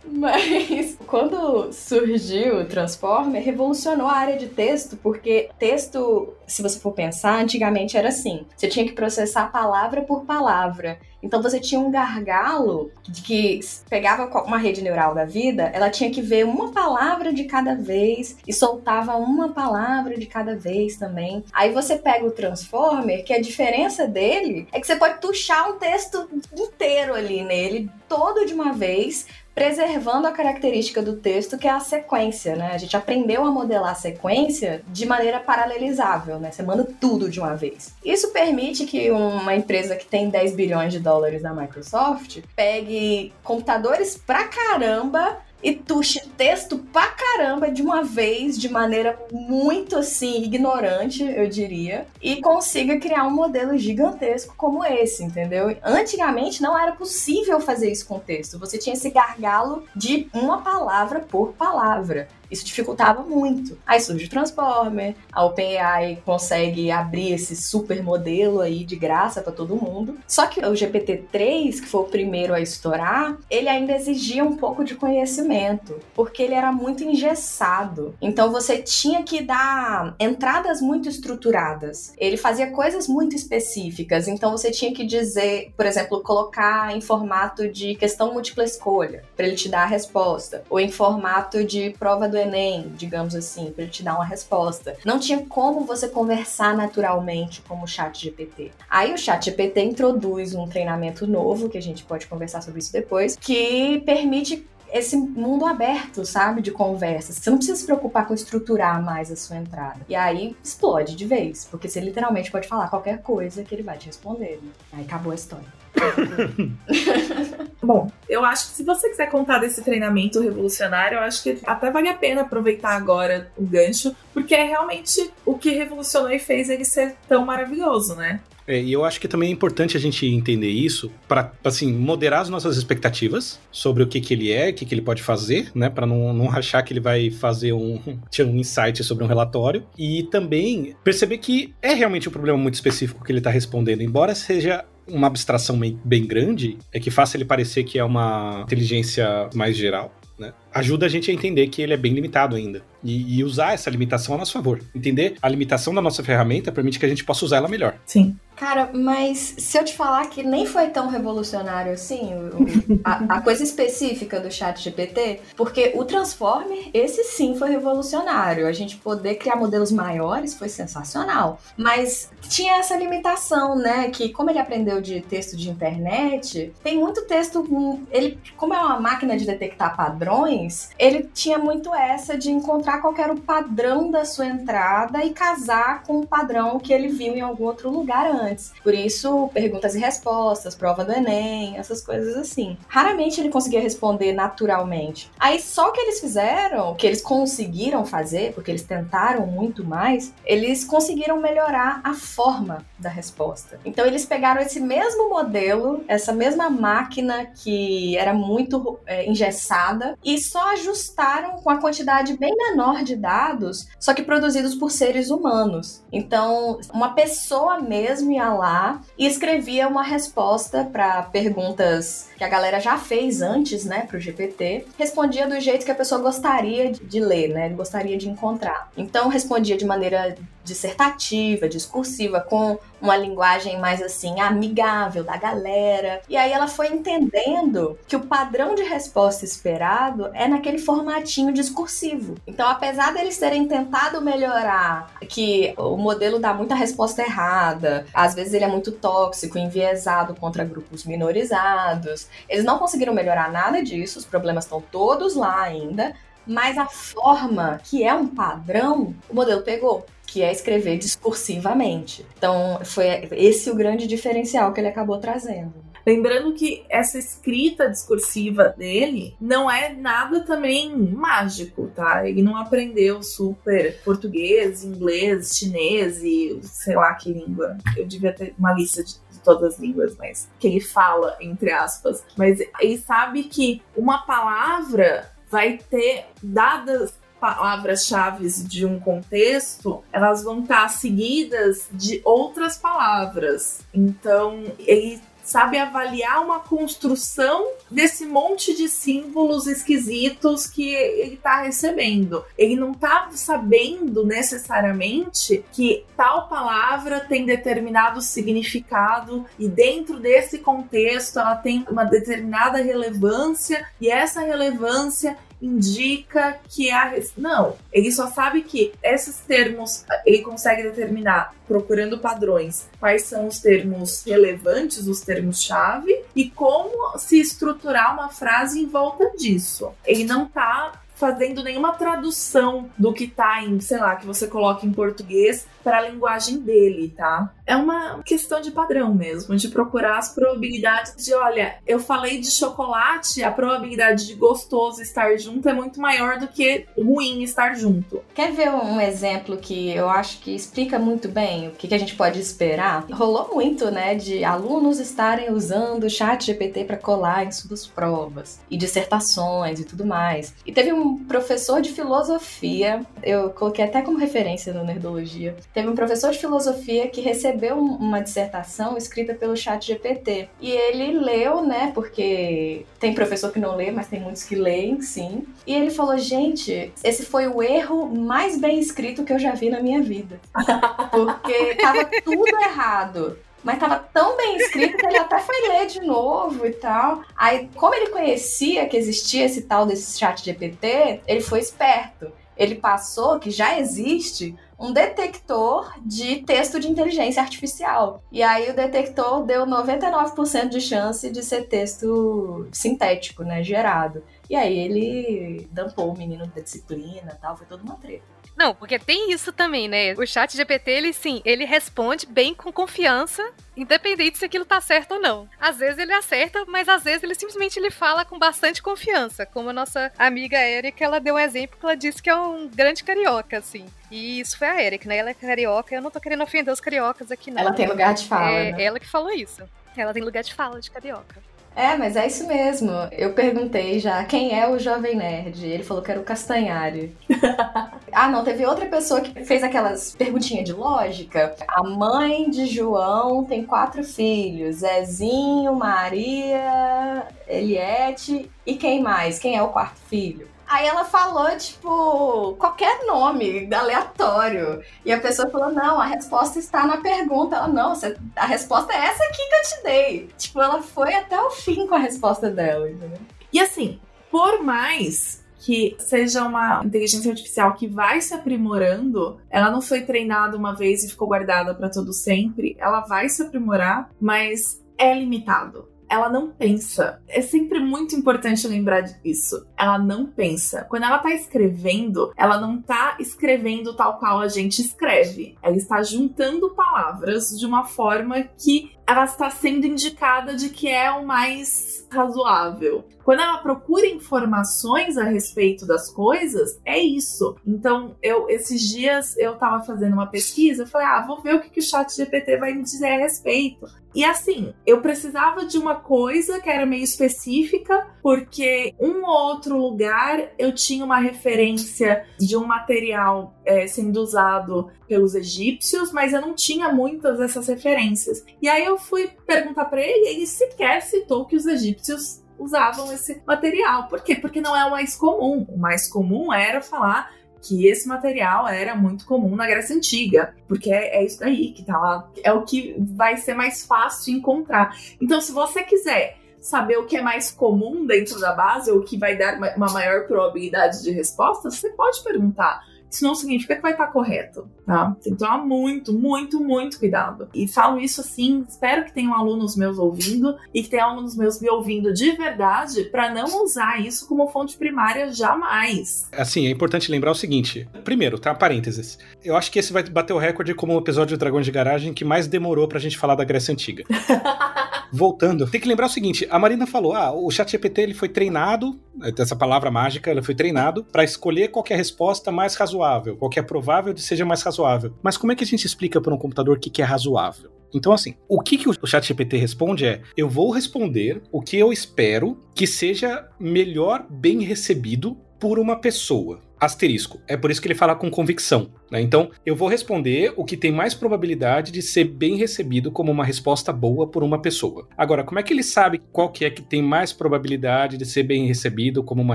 Mas quando surgiu o Transformer, revolucionou a área de texto, porque texto, se você for pensar, antigamente era assim: você tinha que processar palavra por palavra. Então você tinha um gargalo de que pegava uma rede neural da vida, ela tinha que ver uma palavra de cada vez e soltava uma palavra de cada vez também. Aí você pega o Transformer, que a diferença dele é que você pode tuchar um texto inteiro ali nele, todo de uma vez, preservando a característica do texto, que é a sequência, né? A gente aprendeu a modelar a sequência de maneira paralelizável, né? Você manda tudo de uma vez. Isso permite que uma empresa que tem 10 bilhões de dólares da Microsoft pegue computadores pra caramba e tuxe texto pra caramba de uma vez, de maneira muito assim, ignorante, eu diria, e consiga criar um modelo gigantesco como esse, entendeu? Antigamente não era possível fazer isso com texto. Você tinha esse gargalo de uma palavra por palavra. Isso dificultava muito. Aí surge o Transformer, a OpenAI consegue abrir esse super modelo aí de graça para todo mundo. Só que o GPT-3, que foi o primeiro a estourar, ele ainda exigia um pouco de conhecimento, porque ele era muito engessado. Então você tinha que dar entradas muito estruturadas. Ele fazia coisas muito específicas, então você tinha que dizer, por exemplo, colocar em formato de questão múltipla escolha, para ele te dar a resposta, ou em formato de prova do Enem, digamos assim, para ele te dar uma resposta. Não tinha como você conversar naturalmente como o chat GPT. Aí o chat GPT introduz um treinamento novo, que a gente pode conversar sobre isso depois, que permite esse mundo aberto, sabe, de conversas. Você não precisa se preocupar com estruturar mais a sua entrada. E aí explode de vez, porque você literalmente pode falar qualquer coisa que ele vai te responder. Né? Aí acabou a história. <laughs> Bom, eu acho que se você quiser contar desse treinamento revolucionário, eu acho que até vale a pena aproveitar agora o gancho, porque é realmente o que revolucionou e fez ele ser tão maravilhoso, né? É, e eu acho que também é importante a gente entender isso para, assim, moderar as nossas expectativas sobre o que, que ele é, o que, que ele pode fazer, né? Para não, não achar que ele vai fazer um, <laughs> um insight sobre um relatório. E também perceber que é realmente um problema muito específico que ele está respondendo, embora seja uma abstração bem grande, é que faça ele parecer que é uma inteligência mais geral. Né? Ajuda a gente a entender que ele é bem limitado ainda. E, e, usar essa limitação a nosso favor. Entender a limitação da nossa ferramenta permite que a gente possa usar ela melhor. Sim. Cara, mas se eu te falar que nem foi tão revolucionário assim, o, a, a, coisa específica do chat GPT, porque o Transformer, esse sim foi revolucionário. A gente poder criar modelos maiores foi sensacional. Mas tinha essa limitação, né? Que como ele aprendeu de texto de internet, tem muito texto. Ele, como é uma máquina de detectar padrões, ele tinha muito essa de encontrar qual era o padrão da sua entrada e casar com o padrão que ele viu em algum outro lugar antes. Por isso, perguntas e respostas, prova do Enem, essas coisas assim. Raramente ele conseguia responder naturalmente. Aí só o que eles fizeram, que eles conseguiram fazer, porque eles tentaram muito mais, eles conseguiram melhorar a forma da resposta. Então eles pegaram esse mesmo modelo, essa mesma máquina que era muito é, engessada e só ajustaram com a quantidade bem menor de dados, só que produzidos por seres humanos. Então, uma pessoa mesmo ia lá e escrevia uma resposta para perguntas que a galera já fez antes, né, pro GPT. Respondia do jeito que a pessoa gostaria de ler, né, gostaria de encontrar. Então, respondia de maneira dissertativa, discursiva, com uma linguagem mais assim amigável da galera. E aí ela foi entendendo que o padrão de resposta esperado é naquele formatinho discursivo. Então, apesar deles terem tentado melhorar, que o modelo dá muita resposta errada, às vezes ele é muito tóxico, enviesado contra grupos minorizados, eles não conseguiram melhorar nada disso, os problemas estão todos lá ainda, mas a forma que é um padrão, o modelo pegou que é escrever discursivamente. Então, foi esse o grande diferencial que ele acabou trazendo. Lembrando que essa escrita discursiva dele não é nada também mágico, tá? Ele não aprendeu super português, inglês, chinês e sei lá que língua. Eu devia ter uma lista de todas as línguas, mas que ele fala, entre aspas. Mas ele sabe que uma palavra vai ter dadas palavras-chave de um contexto, elas vão estar seguidas de outras palavras. Então, ele sabe avaliar uma construção desse monte de símbolos esquisitos que ele está recebendo. Ele não está sabendo necessariamente que tal palavra tem determinado significado e dentro desse contexto ela tem uma determinada relevância e essa relevância indica que a. Não, ele só sabe que esses termos ele consegue determinar, procurando padrões, quais são os termos relevantes, os termos-chave, e como se estruturar uma frase em volta disso. Ele não tá fazendo nenhuma tradução do que tá em, sei lá, que você coloca em português para a linguagem dele, tá? É uma questão de padrão mesmo, de procurar as probabilidades de, olha, eu falei de chocolate, a probabilidade de gostoso estar junto é muito maior do que ruim estar junto. Quer ver um exemplo que eu acho que explica muito bem o que a gente pode esperar? Rolou muito, né, de alunos estarem usando o chat GPT para colar em suas provas e dissertações e tudo mais. E teve um um professor de filosofia, eu coloquei até como referência no Nerdologia. Teve um professor de filosofia que recebeu uma dissertação escrita pelo Chat GPT. E ele leu, né? Porque tem professor que não lê, mas tem muitos que leem, sim. E ele falou: gente, esse foi o erro mais bem escrito que eu já vi na minha vida. <laughs> Porque tava tudo errado mas tava tão bem escrito que ele até foi ler de novo e tal. Aí, como ele conhecia que existia esse tal desse chat GPT, ele foi esperto. Ele passou que já existe um detector de texto de inteligência artificial. E aí o detector deu 99% de chance de ser texto sintético, né, gerado. E aí ele dampou o menino da disciplina, tal, foi toda uma treta. Não, porque tem isso também, né? O chat GPT, ele sim, ele responde bem com confiança, independente se aquilo tá certo ou não. Às vezes ele acerta, mas às vezes ele simplesmente ele fala com bastante confiança. Como a nossa amiga Erika, ela deu um exemplo que ela disse que é um grande carioca, assim. E isso foi a Erika, né? Ela é carioca, eu não tô querendo ofender os cariocas aqui, não. Ela tem lugar de fala. É né? ela que falou isso. Ela tem lugar de fala de carioca. É, mas é isso mesmo. Eu perguntei já quem é o Jovem Nerd. Ele falou que era o Castanhari. <laughs> ah, não, teve outra pessoa que fez aquelas perguntinhas de lógica. A mãe de João tem quatro filhos: Zezinho, Maria, Eliette e quem mais? Quem é o quarto filho? Aí ela falou, tipo, qualquer nome aleatório. E a pessoa falou: não, a resposta está na pergunta. Ela, não, a resposta é essa aqui que eu te dei. Tipo, ela foi até o fim com a resposta dela, entendeu? E assim, por mais que seja uma inteligência artificial que vai se aprimorando, ela não foi treinada uma vez e ficou guardada para todo sempre. Ela vai se aprimorar, mas é limitado ela não pensa. É sempre muito importante lembrar disso. Ela não pensa. Quando ela tá escrevendo, ela não tá escrevendo tal qual a gente escreve. Ela está juntando palavras de uma forma que ela está sendo indicada de que é o mais razoável. Quando ela procura informações a respeito das coisas, é isso. Então, eu esses dias eu tava fazendo uma pesquisa, eu falei: "Ah, vou ver o que, que o chat GPT vai me dizer a respeito". E assim, eu precisava de uma coisa que era meio específica, porque um ou outro lugar eu tinha uma referência de um material é, sendo usado pelos egípcios, mas eu não tinha muitas dessas referências. E aí eu fui perguntar para ele, e ele sequer citou que os egípcios usavam esse material. Por quê? Porque não é o mais comum. O mais comum era falar que esse material era muito comum na Grécia Antiga, porque é, é isso daí que tá lá, é o que vai ser mais fácil de encontrar. Então, se você quiser saber o que é mais comum dentro da base, ou o que vai dar uma maior probabilidade de resposta, você pode perguntar isso não significa que vai estar correto, tá? Tem que tomar muito, muito, muito cuidado. E falo isso assim, espero que tenham alunos meus ouvindo e que tenham alunos meus me ouvindo de verdade para não usar isso como fonte primária jamais. Assim, é importante lembrar o seguinte. Primeiro, tá? Parênteses. Eu acho que esse vai bater o recorde como o episódio de Dragões de Garagem que mais demorou pra gente falar da Grécia Antiga. <laughs> Voltando, tem que lembrar o seguinte: a Marina falou, ah, o ChatGPT ele foi treinado, essa palavra mágica, ele foi treinado para escolher qualquer resposta mais razoável, qualquer provável de seja mais razoável. Mas como é que a gente explica para um computador o que, que é razoável? Então, assim, o que, que o ChatGPT responde é: eu vou responder o que eu espero que seja melhor bem recebido por uma pessoa. Asterisco. É por isso que ele fala com convicção. Né? Então, eu vou responder o que tem mais probabilidade de ser bem recebido como uma resposta boa por uma pessoa. Agora, como é que ele sabe qual que é que tem mais probabilidade de ser bem recebido como uma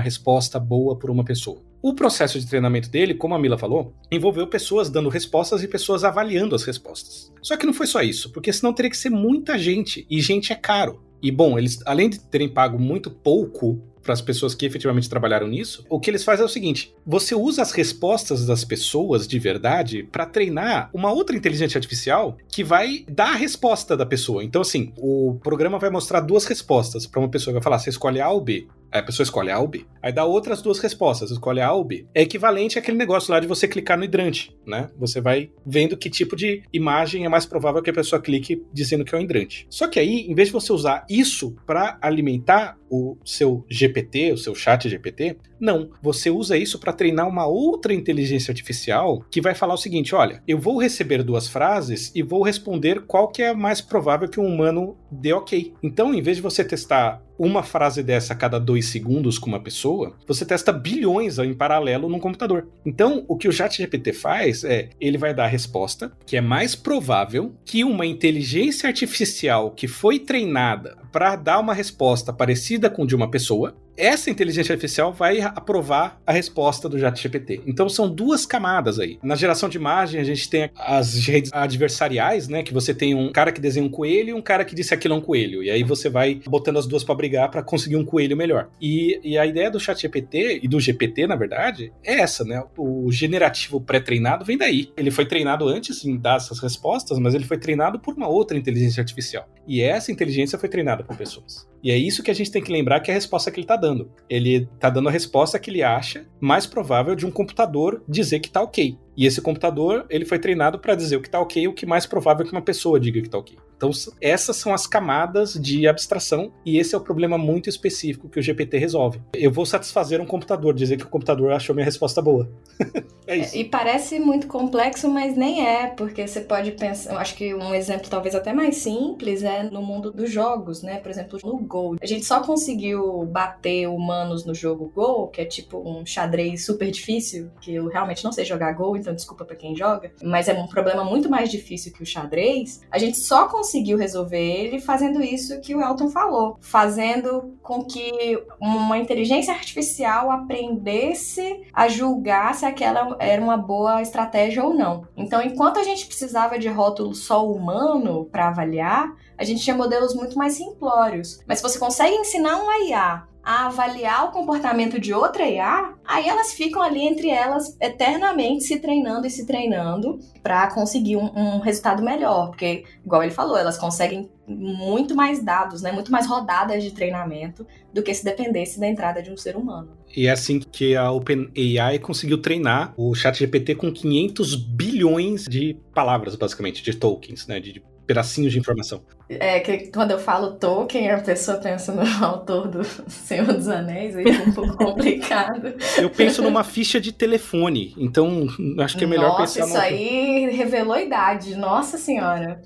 resposta boa por uma pessoa? O processo de treinamento dele, como a Mila falou, envolveu pessoas dando respostas e pessoas avaliando as respostas. Só que não foi só isso, porque senão teria que ser muita gente, e gente é caro. E bom, eles, além de terem pago muito pouco para as pessoas que efetivamente trabalharam nisso, o que eles fazem é o seguinte: você usa as respostas das pessoas de verdade para treinar uma outra inteligência artificial que vai dar a resposta da pessoa. Então, assim, o programa vai mostrar duas respostas para uma pessoa, vai falar: você escolhe A ou B. A pessoa escolhe A ou B. Aí dá outras duas respostas, escolhe A ou B. É equivalente àquele negócio lá de você clicar no hidrante, né? Você vai vendo que tipo de imagem é mais provável que a pessoa clique dizendo que é um hidrante. Só que aí, em vez de você usar isso para alimentar o seu GPT, o seu chat GPT, Não, você usa isso para treinar uma outra inteligência artificial que vai falar o seguinte: olha, eu vou receber duas frases e vou responder qual que é mais provável que um humano dê ok. Então, em vez de você testar uma frase dessa a cada dois segundos com uma pessoa, você testa bilhões em paralelo num computador. Então, o que o ChatGPT faz é, ele vai dar a resposta que é mais provável que uma inteligência artificial que foi treinada para dar uma resposta parecida com de uma pessoa, essa inteligência artificial vai aprovar a resposta do ChatGPT. Então são duas camadas aí. Na geração de imagem, a gente tem as redes adversariais, né? Que você tem um cara que desenha um coelho e um cara que disse aquilo é um coelho. E aí você vai botando as duas para brigar para conseguir um coelho melhor. E, e a ideia do ChatGPT e do GPT, na verdade, é essa, né? O generativo pré-treinado vem daí. Ele foi treinado antes em dar essas respostas, mas ele foi treinado por uma outra inteligência artificial. E essa inteligência foi treinada por pessoas. E é isso que a gente tem que lembrar que é a resposta que ele está dando. Ele está dando a resposta que ele acha mais provável de um computador dizer que está ok. E esse computador, ele foi treinado para dizer o que está ok e o que mais provável que uma pessoa diga que está ok. Então, essas são as camadas de abstração e esse é o problema muito específico que o GPT resolve. Eu vou satisfazer um computador, dizer que o computador achou minha resposta boa. <laughs> é isso. E parece muito complexo, mas nem é, porque você pode pensar, eu acho que um exemplo talvez até mais simples é no mundo dos jogos, né? Por exemplo, no Go. A gente só conseguiu bater humanos no jogo Go, que é tipo um xadrez super difícil, que eu realmente não sei jogar Go, então desculpa para quem joga, mas é um problema muito mais difícil que o xadrez. A gente só conseguiu resolver ele fazendo isso que o Elton falou, fazendo com que uma inteligência artificial aprendesse a julgar se aquela era uma boa estratégia ou não. Então, enquanto a gente precisava de rótulo só humano para avaliar, a gente tinha modelos muito mais simplórios. Mas se você consegue ensinar um IA a avaliar o comportamento de outra IA, aí elas ficam ali entre elas eternamente se treinando e se treinando para conseguir um, um, resultado melhor, porque igual ele falou, elas conseguem muito mais dados, né, muito mais rodadas de treinamento do que se dependesse da entrada de um ser humano. E é assim que a OpenAI conseguiu treinar o ChatGPT com 500 bilhões de palavras, basicamente, de tokens, né, de pedacinhos de informação. É que quando eu falo Tolkien, a pessoa pensa no <laughs> autor do Senhor dos Anéis, aí é um pouco <laughs> complicado. Eu penso numa ficha de telefone, então acho que é melhor Nossa, pensar isso aí revelou idade, nossa senhora.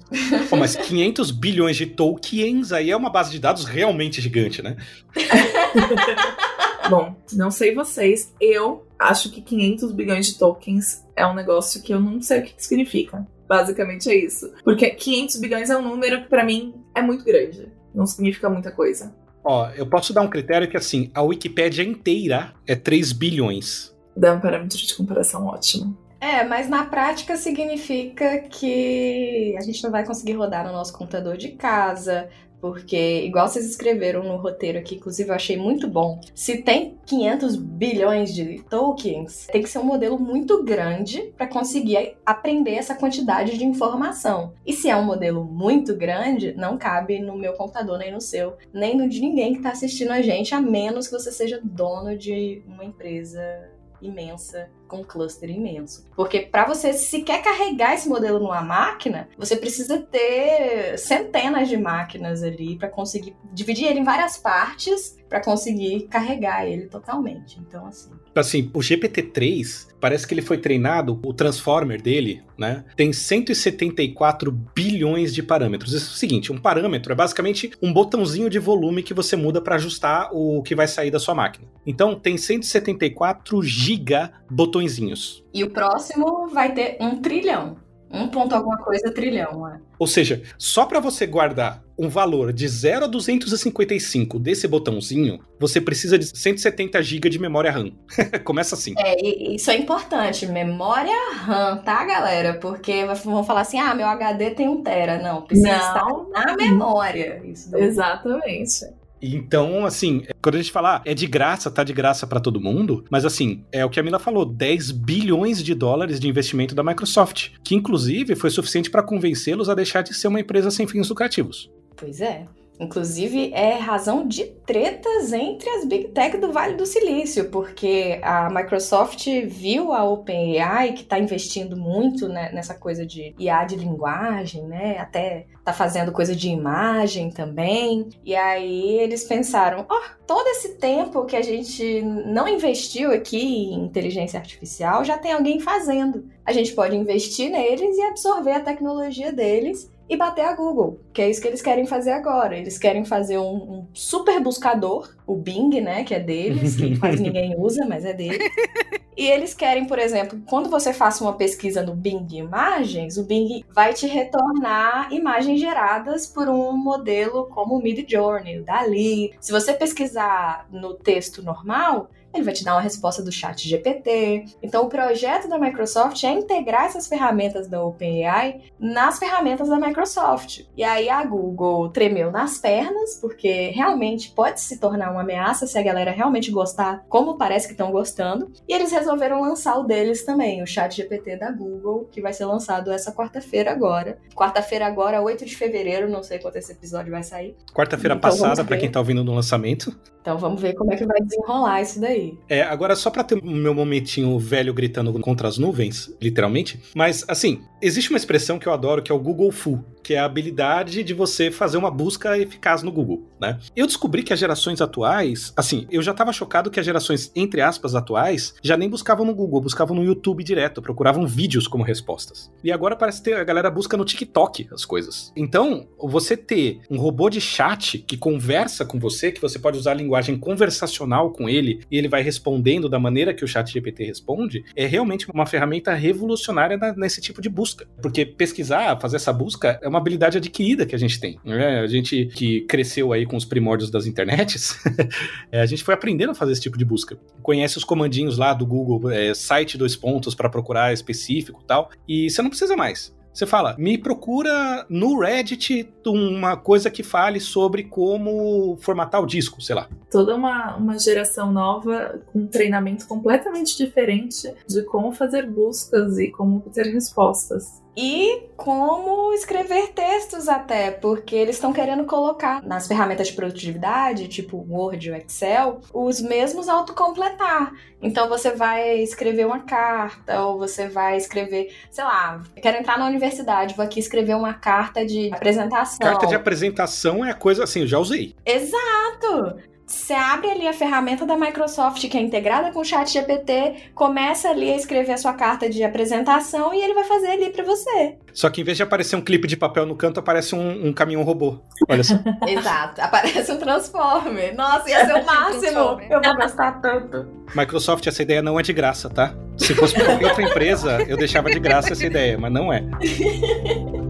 Pô, mas 500 bilhões de tokens, aí é uma base de dados realmente gigante, né? <laughs> Bom, não sei vocês, eu acho que 500 bilhões de tokens é um negócio que eu não sei o que significa. Basicamente é isso. Porque 500 bilhões é um número que para mim é muito grande. Não significa muita coisa. Ó, eu posso dar um critério que assim, a Wikipédia inteira é 3 bilhões. Dá um parâmetro de comparação ótimo. É, mas na prática significa que a gente não vai conseguir rodar no nosso computador de casa, porque, igual vocês escreveram no roteiro aqui, inclusive eu achei muito bom, se tem 500 bilhões de tokens, tem que ser um modelo muito grande para conseguir aprender essa quantidade de informação. E se é um modelo muito grande, não cabe no meu computador, nem no seu, nem no de ninguém que está assistindo a gente, a menos que você seja dono de uma empresa imensa com um cluster imenso. Porque para você sequer carregar esse modelo numa máquina, você precisa ter centenas de máquinas ali para conseguir dividir ele em várias partes para conseguir carregar ele totalmente. Então, assim. Assim, o GPT-3 parece que ele foi treinado, o transformer dele, né? Tem 174 bilhões de parâmetros. Isso é o seguinte, um parâmetro é basicamente um botãozinho de volume que você muda para ajustar o que vai sair da sua máquina. Então, tem 174 giga botõezinhos. E o próximo vai ter um trilhão. Um ponto alguma coisa trilhão, é. Ou seja, só para você guardar um valor de 0 a 255 desse botãozinho, você precisa de 170 GB de memória RAM. <laughs> Começa assim. É, isso é importante, memória RAM, tá, galera? Porque vão falar assim, ah, meu HD tem um tera. Não, precisa Não. estar na memória. Isso daí. Exatamente. Então, assim, quando a gente fala ah, é de graça, tá de graça para todo mundo, mas assim, é o que a Mila falou, 10 bilhões de dólares de investimento da Microsoft, que inclusive foi suficiente para convencê-los a deixar de ser uma empresa sem fins lucrativos. Pois é. Inclusive, é razão de tretas entre as Big Tech do Vale do Silício, porque a Microsoft viu a OpenAI, que está investindo muito né, nessa coisa de IA de linguagem, né? Até tá fazendo coisa de imagem também. E aí eles pensaram: ó, oh, todo esse tempo que a gente não investiu aqui em inteligência artificial, já tem alguém fazendo. A gente pode investir neles e absorver a tecnologia deles e bater a Google, que é isso que eles querem fazer agora. Eles querem fazer um, um super buscador, o Bing, né, que é deles, que <laughs> quase ninguém usa, mas é deles. E eles querem, por exemplo, quando você faça uma pesquisa no Bing Imagens, o Bing vai te retornar imagens geradas por um modelo como o Midjourney, o Dali. Se você pesquisar no texto normal, ele vai te dar uma resposta do chat GPT. Então, o projeto da Microsoft é integrar essas ferramentas da OpenAI nas ferramentas da Microsoft. E aí a Google tremeu nas pernas, porque realmente pode se tornar uma ameaça se a galera realmente gostar, como parece que estão gostando. E eles resolveram lançar o deles também, o chat GPT da Google, que vai ser lançado essa quarta-feira agora. Quarta-feira agora, 8 de fevereiro, não sei quando esse episódio vai sair. Quarta-feira então, passada, para quem tá ouvindo no lançamento. Então vamos ver como é que vai desenrolar isso daí. É, agora só para ter o meu momentinho velho gritando contra as nuvens, literalmente. Mas assim, existe uma expressão que eu adoro que é o Google Fu, que é a habilidade de você fazer uma busca eficaz no Google, né? Eu descobri que as gerações atuais, assim, eu já tava chocado que as gerações entre aspas atuais já nem buscavam no Google, buscavam no YouTube direto, procuravam vídeos como respostas. E agora parece que a galera busca no TikTok as coisas. Então, você ter um robô de chat que conversa com você, que você pode usar a linguagem conversacional com ele e ele vai respondendo da maneira que o chat GPT responde, é realmente uma ferramenta revolucionária nesse tipo de busca. Porque pesquisar, fazer essa busca, é uma habilidade adquirida que a gente tem. Né? A gente que cresceu aí com os primórdios das internets, <laughs> é, a gente foi aprendendo a fazer esse tipo de busca. Conhece os comandinhos lá do Google, é, site dois pontos para procurar específico tal, e você não precisa mais. Você fala, me procura no Reddit uma coisa que fale sobre como formatar o disco, sei lá. Toda uma, uma geração nova com um treinamento completamente diferente de como fazer buscas e como ter respostas e como escrever textos até, porque eles estão querendo colocar nas ferramentas de produtividade, tipo Word ou Excel, os mesmos autocompletar. Então você vai escrever uma carta ou você vai escrever, sei lá, quero entrar na universidade, vou aqui escrever uma carta de apresentação. Carta de apresentação é coisa assim, eu já usei. Exato. Você abre ali a ferramenta da Microsoft que é integrada com o Chat GPT, começa ali a escrever a sua carta de apresentação e ele vai fazer ali para você. Só que em vez de aparecer um clipe de papel no canto, aparece um, um caminhão robô. Olha só. <laughs> Exato, aparece um Transformer. Nossa, ia ser o <laughs> máximo. eu vou gastar tanto. Microsoft, essa ideia não é de graça, tá? Se fosse para outra empresa, eu deixava de graça essa ideia, mas não é. <laughs>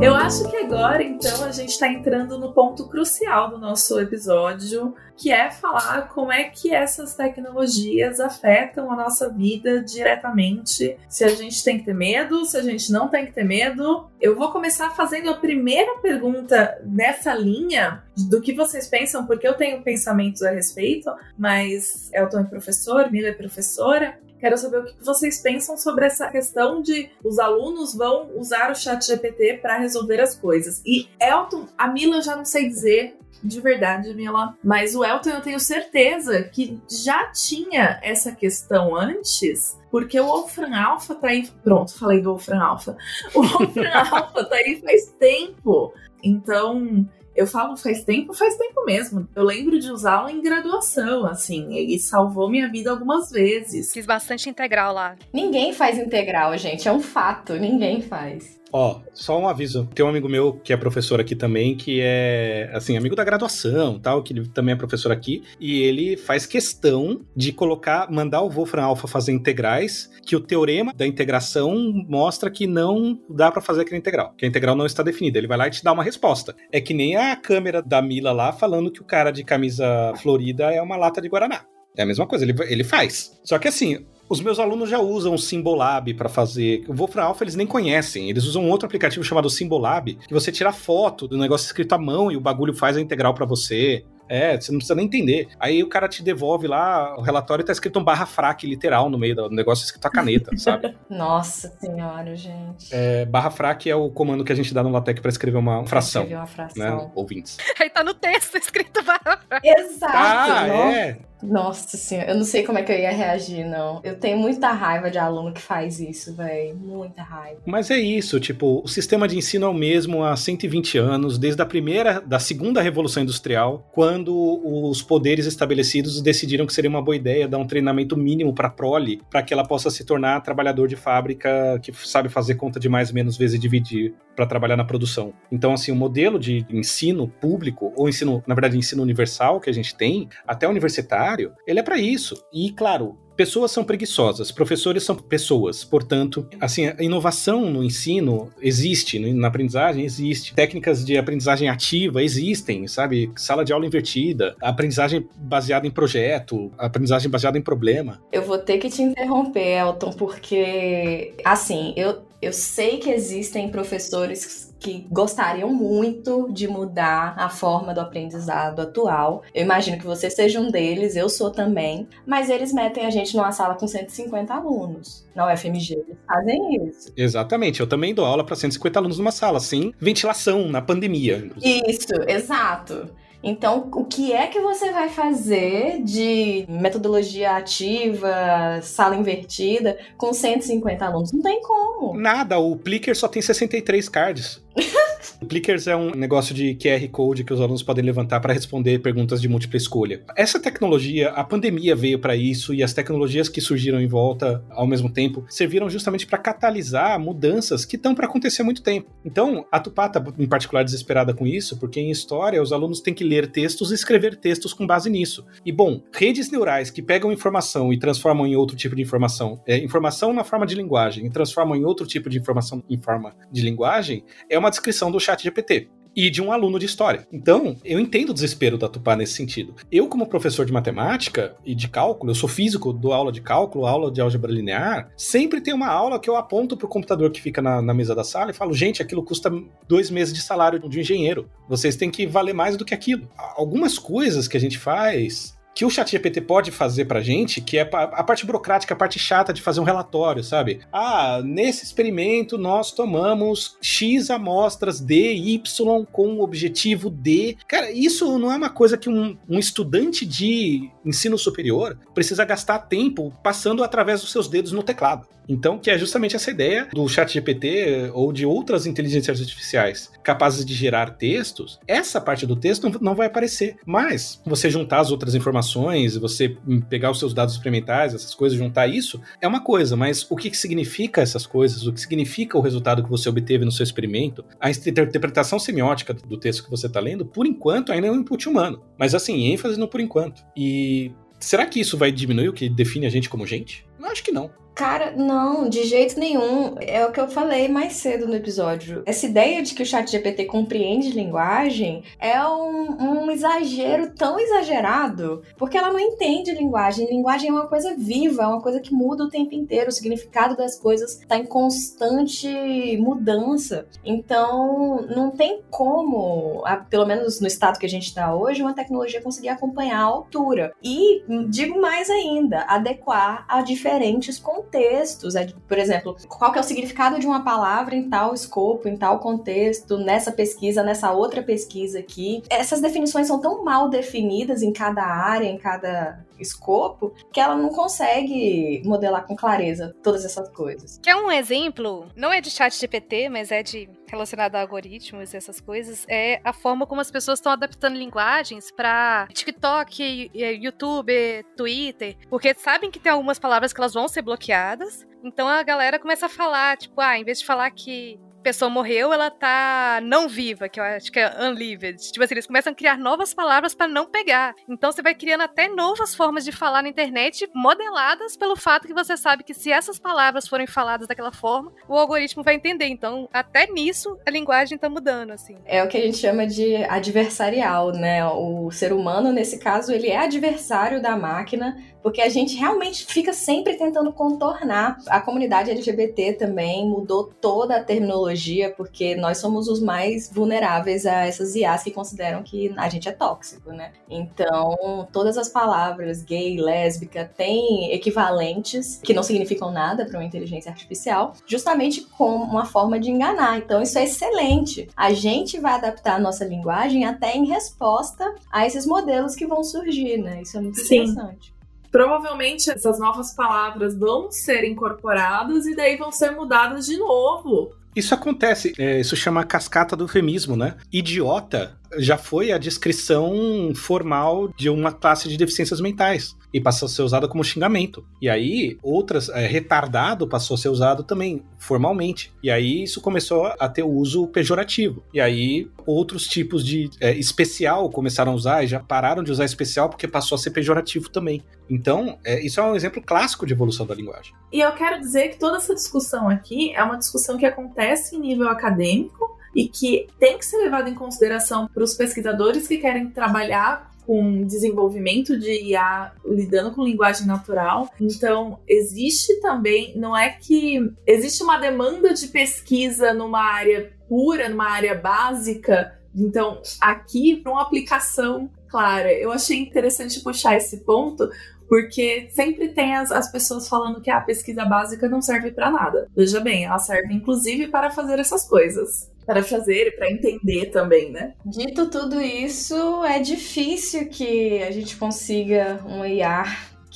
Eu acho que agora, então, a gente está entrando no ponto crucial do nosso episódio, que é falar como é que essas tecnologias afetam a nossa vida diretamente. Se a gente tem que ter medo, se a gente não tem que ter medo. Eu vou começar fazendo a primeira pergunta nessa linha do que vocês pensam, porque eu tenho pensamentos a respeito, mas Elton é professor, Mila é professora. Quero saber o que vocês pensam sobre essa questão de os alunos vão usar o chat GPT para resolver as coisas. E Elton, a Mila eu já não sei dizer de verdade, Mila, mas o Elton eu tenho certeza que já tinha essa questão antes, porque o Wolfram Alpha tá aí. Pronto, falei do Wolfram Alpha. O Wolfram <laughs> Alpha tá aí faz tempo. Então, eu falo faz tempo, faz tempo mesmo. Eu lembro de usá-lo em graduação, assim. Ele salvou minha vida algumas vezes. Fiz bastante integral lá. Ninguém faz integral, gente. É um fato. Ninguém faz. Ó, só um aviso. Tem um amigo meu que é professor aqui também, que é, assim, amigo da graduação tal, que ele também é professor aqui, e ele faz questão de colocar, mandar o Wolfram Alpha fazer integrais, que o teorema da integração mostra que não dá para fazer aquela integral, que a integral não está definida. Ele vai lá e te dá uma resposta. É que nem a câmera da Mila lá falando que o cara de camisa florida é uma lata de Guaraná. É a mesma coisa, ele, ele faz. Só que assim, os meus alunos já usam o Symbolab para fazer. O Wolfram Alpha eles nem conhecem. Eles usam um outro aplicativo chamado Symbolab, que você tira foto do negócio escrito à mão e o bagulho faz a integral para você. É, você não precisa nem entender. Aí o cara te devolve lá, o relatório tá escrito um barra frac literal no meio do negócio, escrito a caneta, <laughs> sabe? Nossa senhora, gente. É, barra frac é o comando que a gente dá no LaTeX pra escrever uma fração. Escrevi uma Né, fração. ouvintes. Aí tá no texto escrito barra Exato! Ah, é. Nossa senhora, eu não sei como é que eu ia reagir, não. Eu tenho muita raiva de aluno que faz isso, velho. Muita raiva. Mas é isso, tipo, o sistema de ensino é o mesmo há 120 anos, desde a primeira, da segunda revolução industrial, quando os poderes estabelecidos decidiram que seria uma boa ideia dar um treinamento mínimo para prole, para que ela possa se tornar trabalhador de fábrica que sabe fazer conta de mais menos vezes e dividir para trabalhar na produção. Então, assim, o modelo de ensino público ou ensino, na verdade, ensino universal que a gente tem, até universitário, ele é para isso. E claro, Pessoas são preguiçosas, professores são pessoas, portanto, assim, a inovação no ensino existe, na aprendizagem existe, técnicas de aprendizagem ativa existem, sabe? Sala de aula invertida, aprendizagem baseada em projeto, aprendizagem baseada em problema. Eu vou ter que te interromper, Elton, porque, assim, eu, eu sei que existem professores que gostariam muito de mudar a forma do aprendizado atual. Eu imagino que você seja um deles, eu sou também, mas eles metem a gente numa sala com 150 alunos. Na UFMG, eles fazem isso. Exatamente, eu também dou aula para 150 alunos numa sala, sem ventilação, na pandemia. inclusive. Isso, exato. Então, o que é que você vai fazer de metodologia ativa, sala invertida, com 150 alunos? Não tem como. Nada, o Plicker só tem 63 cards. <laughs> Plickers é um negócio de QR Code que os alunos podem levantar para responder perguntas de múltipla escolha. Essa tecnologia, a pandemia veio para isso e as tecnologias que surgiram em volta ao mesmo tempo serviram justamente para catalisar mudanças que estão para acontecer há muito tempo. Então, a Tupá tá em particular desesperada com isso, porque em história os alunos têm que ler textos e escrever textos com base nisso. E bom, redes neurais que pegam informação e transformam em outro tipo de informação, é, informação na forma de linguagem e transformam em outro tipo de informação em forma de linguagem, é uma descrição do chat GPT e de um aluno de história. Então, eu entendo o desespero da Tupá nesse sentido. Eu, como professor de matemática e de cálculo, eu sou físico, dou aula de cálculo, aula de álgebra linear, sempre tem uma aula que eu aponto pro computador que fica na, na mesa da sala e falo, gente, aquilo custa dois meses de salário de um engenheiro. Vocês têm que valer mais do que aquilo. Algumas coisas que a gente faz que o ChatGPT pode fazer pra gente, que é a parte burocrática, a parte chata de fazer um relatório, sabe? Ah, nesse experimento nós tomamos X amostras de Y com o objetivo D. Cara, isso não é uma coisa que um, um estudante de ensino superior precisa gastar tempo passando através dos seus dedos no teclado. Então, que é justamente essa ideia do ChatGPT ou de outras inteligências artificiais capazes de gerar textos, essa parte do texto não, não vai aparecer. Mas você juntar as outras informações, você pegar os seus dados experimentais, essas coisas, juntar isso, é uma coisa, mas o que, que significa essas coisas? O que significa o resultado que você obteve no seu experimento? A interpretação semiótica do texto que você está lendo, por enquanto, ainda é um input humano. Mas assim, ênfase no por enquanto. E será que isso vai diminuir o que define a gente como gente? Eu acho que não. Cara, não, de jeito nenhum. É o que eu falei mais cedo no episódio. Essa ideia de que o chat GPT compreende linguagem é um, um, exagero tão exagerado, porque ela não entende linguagem. Linguagem é uma coisa viva, é uma coisa que muda o tempo inteiro. O significado das coisas está em constante mudança. Então, não tem como, pelo menos no estado que a gente está hoje, uma tecnologia conseguir acompanhar a altura. E, digo mais ainda, adequar a diferentes contextos contextos. Por exemplo, qual que é o significado de uma palavra em tal escopo, em tal contexto, nessa pesquisa, nessa outra pesquisa aqui. Essas definições são tão mal definidas em cada área, em cada escopo, que ela não consegue modelar com clareza todas essas coisas. Quer um exemplo? Não é de chat GPT, mas é de relacionado a algoritmos e essas coisas, é a forma como as pessoas estão adaptando linguagens para TikTok, YouTube, Twitter, porque sabem que tem algumas palavras que elas vão ser bloqueadas, então a galera começa a falar, tipo, ah, em vez de falar que pessoa morreu, ela tá não viva, que eu acho que é unlived. Tipo assim, eles começam a criar novas palavras para não pegar. Então você vai criando até novas formas de falar na internet, modeladas pelo fato que você sabe que se essas palavras forem faladas daquela forma, o algoritmo vai entender. Então, até nisso, a linguagem tá mudando, assim. É o que a gente chama de adversarial, né? O ser humano, nesse caso, ele é adversário da máquina, porque a gente realmente fica sempre tentando contornar. A comunidade LGBT também mudou toda a terminologia tecnologia, porque nós somos os mais vulneráveis a essas IAs que consideram que a gente é tóxico, né? Então, todas as palavras gay, lésbica têm equivalentes que não significam nada para uma inteligência artificial, justamente como uma forma de enganar. Então, isso é excelente. A gente vai adaptar a nossa linguagem até em resposta a esses modelos que vão surgir, né? Isso é muito Sim. interessante. Provavelmente essas novas palavras vão ser incorporadas e daí vão ser mudadas de novo. Isso acontece, é, isso chama cascata do eufemismo, né? Idiota já foi a descrição formal de uma classe de deficiências mentais e passou a ser usada como xingamento. E aí, outras, é, retardado passou a ser usado também formalmente. E aí, isso começou a ter o uso pejorativo. E aí, outros tipos de é, especial começaram a usar e já pararam de usar especial porque passou a ser pejorativo também. Então, é, isso é um exemplo clássico de evolução da linguagem. E eu quero dizer que toda essa discussão aqui é uma discussão que acontece em nível acadêmico e que tem que ser levada em consideração para os pesquisadores que querem trabalhar com desenvolvimento de IA lidando com linguagem natural. Então, existe também, não é que existe uma demanda de pesquisa numa área pura, numa área básica. Então, aqui, para uma aplicação clara, eu achei interessante puxar esse ponto, porque sempre tem as, as pessoas falando que a pesquisa básica não serve para nada. Veja bem, ela serve inclusive para fazer essas coisas. Para fazer e para entender também, né? Dito tudo isso, é difícil que a gente consiga um IA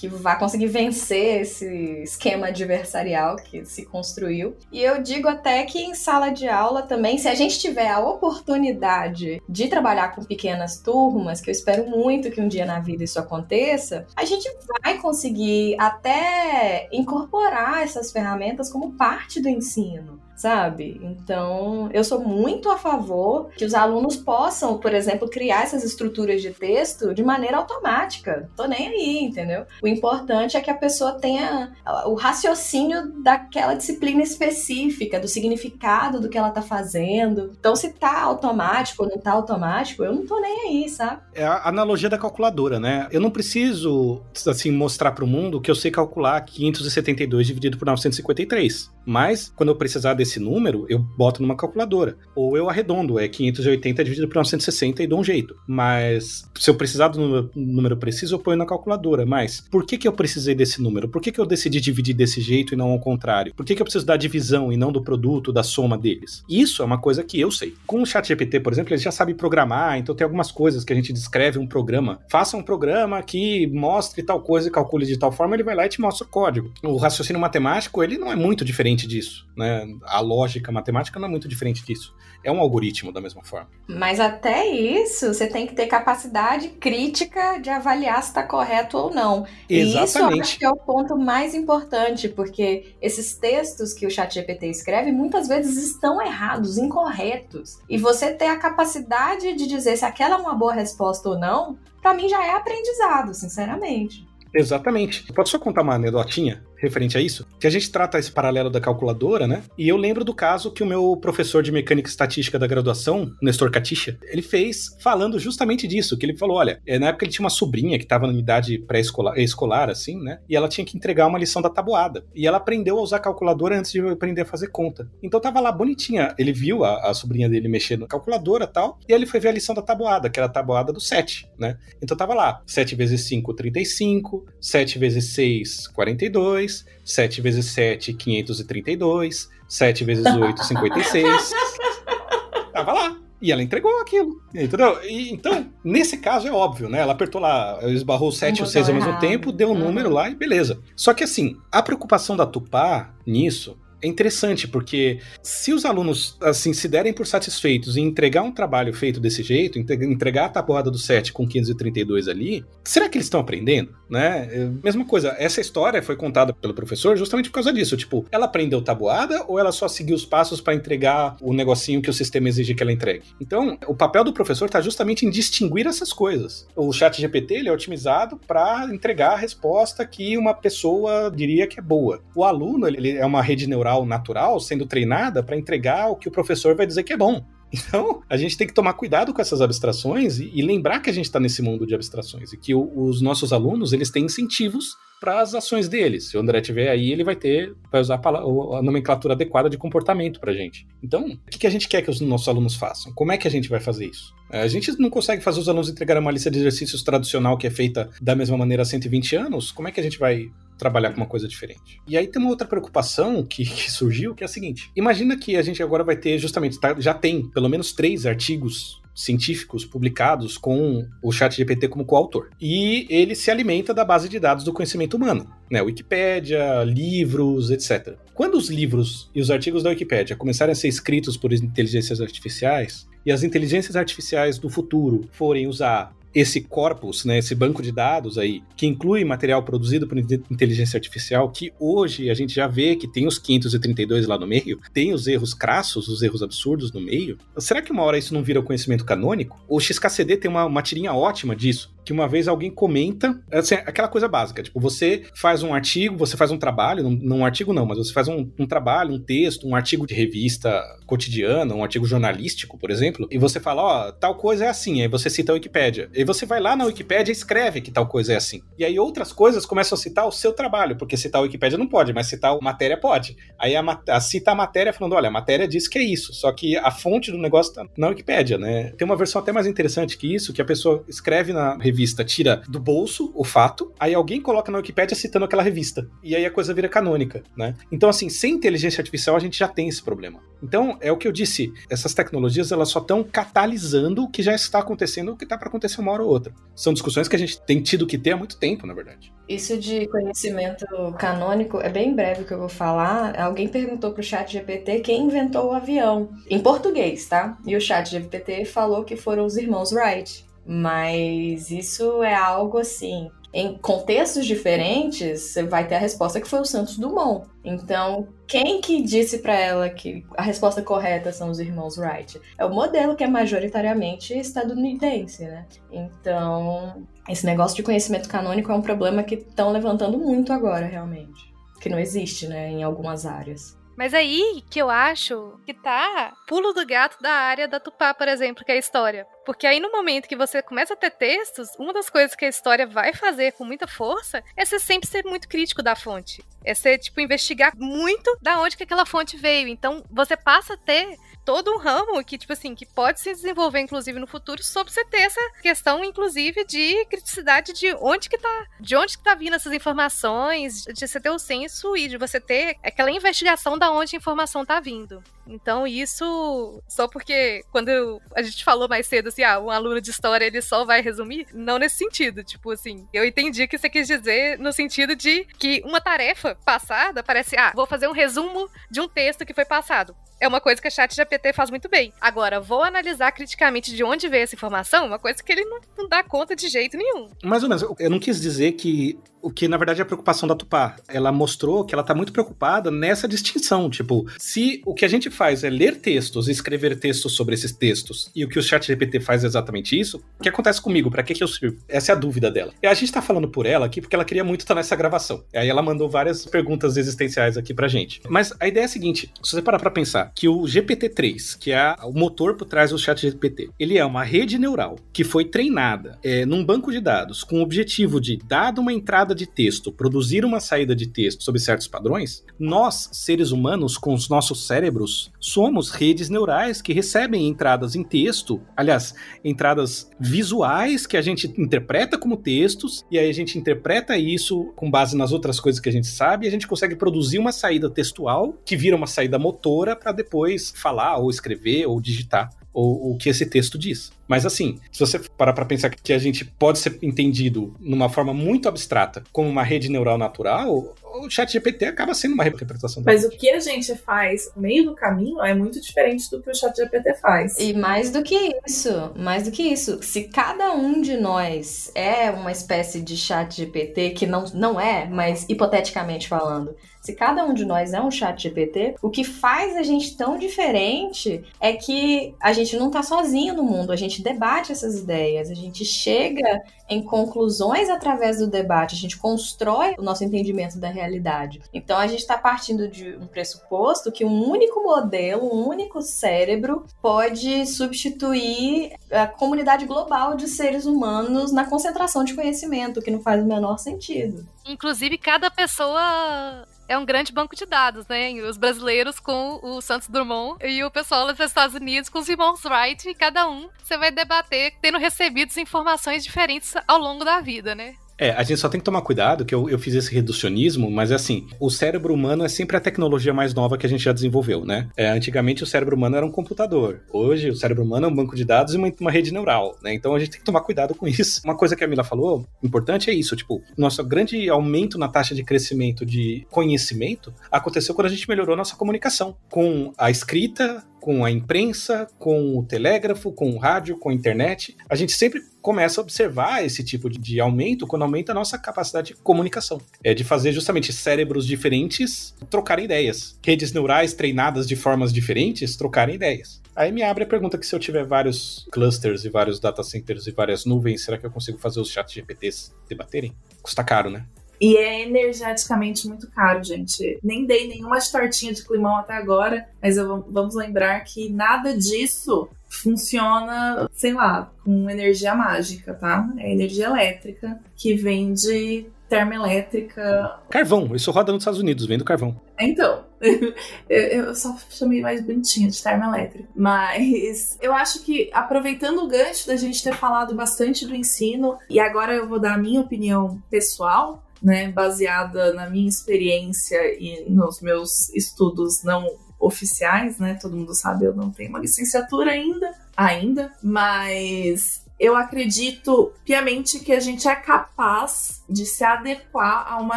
que vai conseguir vencer esse esquema adversarial que se construiu. E eu digo até que em sala de aula também, se a gente tiver a oportunidade de trabalhar com pequenas turmas, que eu espero muito que um dia na vida isso aconteça, a gente vai conseguir até incorporar essas ferramentas como parte do ensino sabe? Então, eu sou muito a favor que os alunos possam, por exemplo, criar essas estruturas de texto de maneira automática. Tô nem aí, entendeu? O importante é que a pessoa tenha o raciocínio daquela disciplina específica, do significado do que ela tá fazendo. Então, se tá automático ou não tá automático, eu não tô nem aí, sabe? É a analogia da calculadora, né? Eu não preciso, assim, mostrar para o mundo que eu sei calcular 572 dividido por 953. Mas, quando eu precisar desse número, eu boto numa calculadora. Ou eu arredondo, é 580 dividido por 960 e dou um jeito. Mas, se eu precisar do número, número preciso, eu ponho na calculadora. Mas, por que, que eu precisei desse número? Por que, que eu decidi dividir desse jeito e não ao contrário? Por que, que eu preciso da divisão e não do produto, da soma deles? Isso é uma coisa que eu sei. Com o ChatGPT, por exemplo, ele já sabe programar, então tem algumas coisas que a gente descreve um programa. Faça um programa que mostre tal coisa e calcule de tal forma, ele vai lá e te mostra o código. O raciocínio matemático, ele não é muito diferente disso, né? A lógica matemática não é muito diferente disso. É um algoritmo da mesma forma. Mas até isso, você tem que ter capacidade crítica de avaliar se está correto ou não. E isso eu Exatamente. acho que é o ponto mais importante, porque esses textos que o ChatGPT escreve muitas vezes estão errados, incorretos. E você ter a capacidade de dizer se aquela é uma boa resposta ou não, para mim já é aprendizado, sinceramente. Exatamente. Posso só contar uma anedotinha referente a isso? Que a gente trata esse paralelo da calculadora, né? E eu lembro do caso que o meu professor de mecânica estatística da graduação, Nestor Catixa, ele fez falando justamente disso, que ele falou, olha, é, na época ele tinha uma sobrinha que estava na idade pré-escolar, escolar, assim, né? E ela tinha que entregar uma lição da tabuada. E ela aprendeu a usar calculadora antes de aprender a fazer conta. Então tava lá bonitinha. Ele viu a, a sobrinha dele mexendo na calculadora tal, e aí ele foi ver a lição da tabuada, que era a tabuada do 7, né? Então tava lá, 7 vezes 5, 35, 7 vezes 6, 42, 7 vezes 7, 532, 7 vezes 8, 56. <laughs> Tava lá. E ela entregou aquilo, entendeu? E, então, nesse caso é óbvio, né? Ela apertou lá, esbarrou o 7 e o 6 ao mesmo tempo, deu o Uhum. número lá e beleza. Só que assim, a preocupação da Tupá nisso é interessante, porque se os alunos, assim, se derem por satisfeitos em entregar um trabalho feito desse jeito, entre- entregar a tabuada do 7 com 532 ali, será que eles estão aprendendo, né? É, Mesma coisa, essa história foi contada pelo professor justamente por causa disso, tipo, ela aprendeu tabuada ou ela só seguiu os passos para entregar o negocinho que o sistema exige que ela entregue? Então, o papel do professor está justamente em distinguir essas coisas. O chat GPT, ele é otimizado para entregar a resposta que uma pessoa diria que é boa. O aluno, ele é uma rede neural natural sendo treinada para entregar o que o professor vai dizer que é bom. <laughs> Então, a gente tem que tomar cuidado com essas abstrações e, e lembrar que a gente está nesse mundo de abstrações e que o, os nossos alunos eles têm incentivos para as ações deles. Se o André tiver aí, ele vai ter, vai usar a, a nomenclatura adequada de comportamento para gente. Então, o que, a gente quer que os nossos alunos façam? Como é que a gente vai fazer isso? É, a gente não consegue fazer os alunos entregarem uma lista de exercícios tradicional que é feita da mesma maneira há 120 anos. Como é que a gente vai trabalhar com uma coisa diferente. E aí tem uma outra preocupação que, que, surgiu, que é a seguinte: imagina que a gente agora vai ter justamente, tá, já tem pelo menos três artigos científicos publicados com o ChatGPT como coautor. E ele se alimenta da base de dados do conhecimento humano, né? Wikipédia, livros, etc. Quando os livros e os artigos da Wikipédia começarem a ser escritos por inteligências artificiais, e as inteligências artificiais do futuro forem usar esse corpus, né, esse banco de dados aí, que inclui material produzido por inteligência artificial, que hoje a gente já vê que tem os 532 lá no meio, tem os erros crassos, os erros absurdos no meio. Será que uma hora isso não vira conhecimento canônico? O XKCD tem uma, uma tirinha ótima disso, que uma vez alguém comenta, assim, aquela coisa básica, tipo, você faz um artigo, você faz um trabalho, não, um artigo não, mas você faz um, um, trabalho, um texto, um artigo de revista cotidiana, um artigo jornalístico, por exemplo, e você fala, ó, oh, tal coisa é assim, aí você cita a Wikipédia. E você vai lá na Wikipédia e escreve que tal coisa é assim. E aí outras coisas começam a citar o seu trabalho, porque citar a Wikipédia não pode, mas citar a matéria pode. Aí a, a cita a matéria falando, olha, a matéria diz que é isso, só que a fonte do negócio tá na Wikipédia, né? Tem uma versão até mais interessante que isso, que a pessoa escreve na revista, tira do bolso o fato, aí alguém coloca na Wikipédia citando aquela revista. E aí a coisa vira canônica, né? Então, assim, sem inteligência artificial a gente já tem esse problema. Então, é o que eu disse, essas tecnologias elas só estão catalisando o que já está acontecendo, o que está para acontecer uma hora ou outra. São discussões que a gente tem tido que ter há muito tempo, na verdade. Isso de conhecimento canônico é bem breve que eu vou falar. Alguém perguntou pro chat GPT quem inventou o avião. Em português, tá? E o chat GPT falou que foram os irmãos Wright. Mas isso é algo assim em contextos diferentes, você vai ter a resposta que foi o Santos Dumont. Então, quem que disse para ela que a resposta correta são os irmãos Wright? É o modelo que é majoritariamente estadunidense, né? Então, esse negócio de conhecimento canônico é um problema que estão levantando muito agora, realmente. Que não existe, né, em algumas áreas. Mas aí que eu acho que tá pulo do gato da área da Tupá, por exemplo, que é a história. Porque aí no momento que você começa a ter textos, uma das coisas que a história vai fazer com muita força é você sempre ser muito crítico da fonte. É você, tipo, investigar muito da onde que aquela fonte veio. Então, você passa a ter todo um ramo que, tipo assim, que pode se desenvolver, inclusive, no futuro, sobre você ter essa questão, inclusive, de criticidade de onde que tá, de onde que tá vindo essas informações, de você ter o senso e de você ter aquela investigação da onde a informação tá vindo. Então, isso, só porque quando a gente falou mais cedo, assim, ah, um aluno de história, ele só vai resumir, não nesse sentido, tipo assim, eu entendi que você quis dizer no sentido de que uma tarefa passada parece, ah, vou fazer um resumo de um texto que foi passado é uma coisa que a chat GPT faz muito bem. Agora, vou analisar criticamente de onde veio essa informação, uma coisa que ele não, não dá conta de jeito nenhum. Mais ou menos. Eu não quis dizer que o que na verdade é a preocupação da Tupá. Ela mostrou que ela tá muito preocupada nessa distinção. Tipo, se o que a gente faz é ler textos e escrever textos sobre esses textos, e o que o chat GPT faz é exatamente isso, o que acontece comigo? Para que, que eu sirvo? Essa é a dúvida dela. E a gente tá falando por ela aqui porque ela queria muito estar nessa gravação. Aí ela mandou várias perguntas existenciais aqui pra gente. Mas a ideia é a seguinte: se você parar pra pensar que o GPT-3, que é o motor por trás do chat GPT, ele é uma rede neural que foi treinada é, num banco de dados com o objetivo de, dado uma entrada de texto, produzir uma saída de texto sob certos padrões, nós, seres humanos, com os nossos cérebros, somos redes neurais que recebem entradas em texto, aliás, entradas visuais que a gente interpreta como textos, e aí a gente interpreta isso com base nas outras coisas que a gente sabe, e a gente consegue produzir uma saída textual que vira uma saída motora para depois falar ou escrever ou digitar o, o que esse texto diz. Mas assim, se você parar para pensar que a gente pode ser entendido numa forma muito abstrata como uma rede neural natural, o chat GPT acaba sendo uma representação Mas o que a gente faz no meio do caminho é muito diferente do que o chat GPT faz. E mais do que isso, mais do que isso, se cada um de nós é uma espécie de chat GPT, que não, não é, mas hipoteticamente falando, se cada um de nós é um chat GPT, o que faz a gente tão diferente é que a gente não tá sozinho no mundo, a gente debate essas ideias, a gente chega em conclusões através do debate, a gente constrói o nosso entendimento da realidade realidade. Então a gente está partindo de um pressuposto que um único modelo, um único cérebro pode substituir a comunidade global de seres humanos na concentração de conhecimento, que não faz o menor sentido. Inclusive, cada pessoa é um grande banco de dados, né? Os brasileiros com o Santos Dumont e o pessoal dos Estados Unidos com os irmãos Wright, e cada um você vai debater tendo recebido informações diferentes ao longo da vida, né? É, a gente só tem que tomar cuidado, que eu, eu fiz esse reducionismo, mas é assim, o cérebro humano é sempre a tecnologia mais nova que a gente já desenvolveu, né? É, antigamente o cérebro humano era um computador. Hoje o cérebro humano é um banco de dados e uma, uma rede neural, né? Então a gente tem que tomar cuidado com isso. Uma coisa que a Mila falou, importante é isso, tipo, nosso grande aumento na taxa de crescimento de conhecimento aconteceu quando a gente melhorou nossa comunicação com a escrita, com a imprensa, com o telégrafo, com o rádio, com a internet. A gente sempre começa a observar esse tipo de, de, aumento quando aumenta a nossa capacidade de comunicação. É de fazer justamente cérebros diferentes trocarem ideias. Redes neurais treinadas de formas diferentes trocarem ideias. Aí me abre a pergunta que se eu tiver vários clusters e vários data centers e várias nuvens, será que eu consigo fazer os chats GPTs debaterem? Custa caro, né? E é energeticamente muito caro, gente. Nem dei nenhuma tortinha de climão até agora, mas eu, vamos lembrar que nada disso funciona, sei lá, com energia mágica, tá? É energia elétrica que vem de termoelétrica. Carvão, isso roda nos Estados Unidos, vem do carvão. Então, <laughs> eu só chamei mais bonitinho de termoelétrica. Mas eu acho que, aproveitando o gancho da gente ter falado bastante do ensino, e agora eu vou dar a minha opinião pessoal, né, baseada na minha experiência e nos meus estudos não oficiais, né? Todo mundo sabe, eu não tenho uma licenciatura ainda, ainda, mas eu acredito piamente que a gente é capaz de se adequar a uma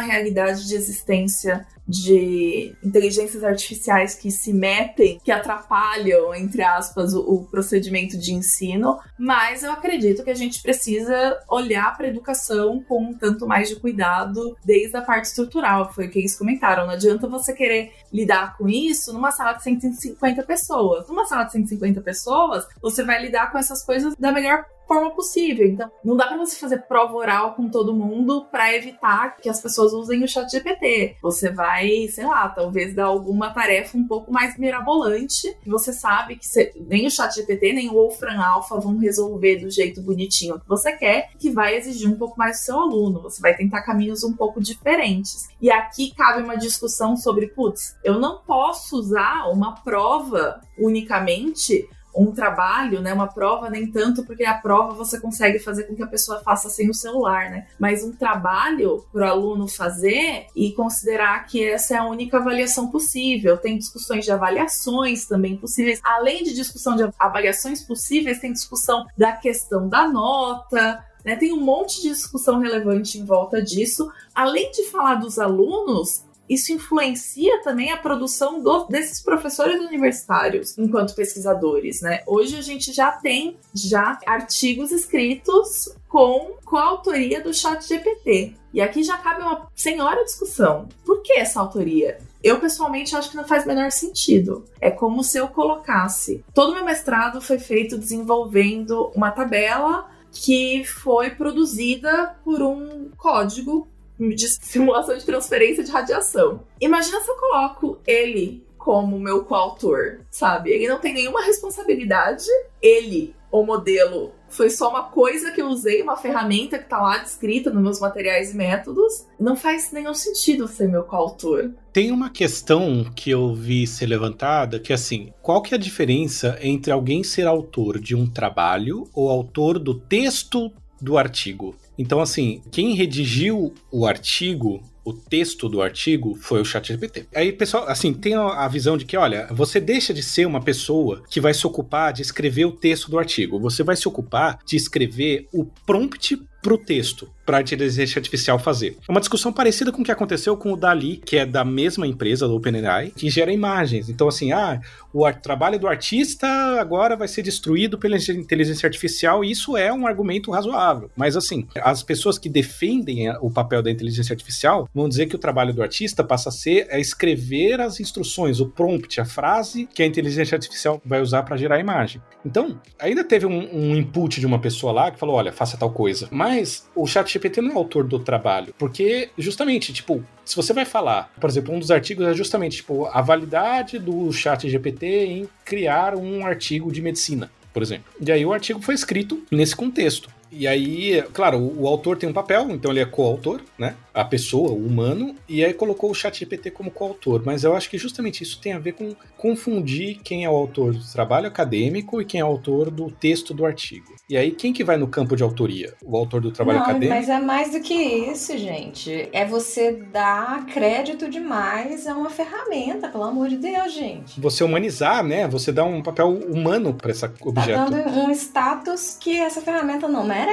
realidade de existência de inteligências artificiais que se metem, que atrapalham, entre aspas, o, o procedimento de ensino, mas eu acredito que a gente precisa olhar para a educação com um tanto mais de cuidado desde a parte estrutural, foi o que eles comentaram. Não adianta você querer lidar com isso numa sala de 150 pessoas. Numa sala de 150 pessoas, você vai lidar com essas coisas da melhor forma possível. Então, não dá para você fazer prova oral com todo mundo para evitar que as pessoas usem o chat GPT. Você vai, sei lá, talvez dar alguma tarefa um pouco mais mirabolante. Você sabe que você, nem o chat GPT, nem o Wolfram Alpha vão resolver do jeito bonitinho que você quer, que vai exigir um pouco mais do seu aluno. Você vai tentar caminhos um pouco diferentes. E aqui cabe uma discussão sobre, putz, eu não posso usar uma prova unicamente um trabalho, né, uma prova nem tanto, porque a prova você consegue fazer com que a pessoa faça sem o celular, né? Mas um trabalho para o aluno fazer e considerar que essa é a única avaliação possível. Tem discussões de avaliações também possíveis. Além de discussão de avaliações possíveis, tem discussão da questão da nota, né? Tem um monte de discussão relevante em volta disso. Além de falar dos alunos, isso influencia também a produção do, desses professores universitários enquanto pesquisadores, né? Hoje a gente já tem já artigos escritos com coautoria do chat GPT. E aqui já cabe uma senhora discussão. Por que essa autoria? Eu, pessoalmente, acho que não faz o menor sentido. É como se eu colocasse. Todo meu mestrado foi feito desenvolvendo uma tabela que foi produzida por um código de simulação de transferência de radiação. Imagina se eu coloco ele como meu coautor, sabe? Ele não tem nenhuma responsabilidade. Ele, o modelo, foi só uma coisa que eu usei, uma ferramenta que tá lá descrita nos meus materiais e métodos. Não faz nenhum sentido ser meu coautor. Tem uma questão que eu vi ser levantada, que é assim, qual que é a diferença entre alguém ser autor de um trabalho ou autor do texto do artigo? Então, assim, quem redigiu o artigo o texto do artigo foi o ChatGPT. Aí, pessoal, assim, tem a visão de que, olha, você deixa de ser uma pessoa que vai se ocupar de escrever o texto do artigo. Você vai se ocupar de escrever o prompt pro texto para a inteligência artificial fazer. É uma discussão parecida com o que aconteceu com o Dali, que é da mesma empresa, do OpenAI, que gera imagens. Então, assim, ah, o trabalho do artista agora vai ser destruído pela inteligência artificial, e isso é um argumento razoável. Mas, assim, as pessoas que defendem o papel da inteligência artificial vamos dizer que o trabalho do artista passa a ser é escrever as instruções, o prompt, a frase que a inteligência artificial vai usar para gerar a imagem. Então, ainda teve um, um, input de uma pessoa lá que falou, olha, faça tal coisa. Mas o chat GPT não é autor do trabalho, porque justamente, tipo, se você vai falar, por exemplo, um dos artigos é justamente, tipo, a validade do chat GPT em criar um artigo de medicina por exemplo. E aí o artigo foi escrito nesse contexto. E aí, claro, o, o, autor tem um papel, então ele é coautor, né? A pessoa, o humano, e aí colocou o chat GPT como coautor. Mas eu acho que justamente isso tem a ver com confundir quem é o autor do trabalho acadêmico e quem é o autor do texto do artigo. E aí, quem que vai no campo de autoria? O autor do trabalho Não, acadêmico? Mas é mais do que isso, gente. É você dar crédito demais a uma ferramenta, pelo amor de Deus, gente. Você humanizar, né? Você dá um papel humano para esse objeto. Tá dando um status que essa ferramenta não merece.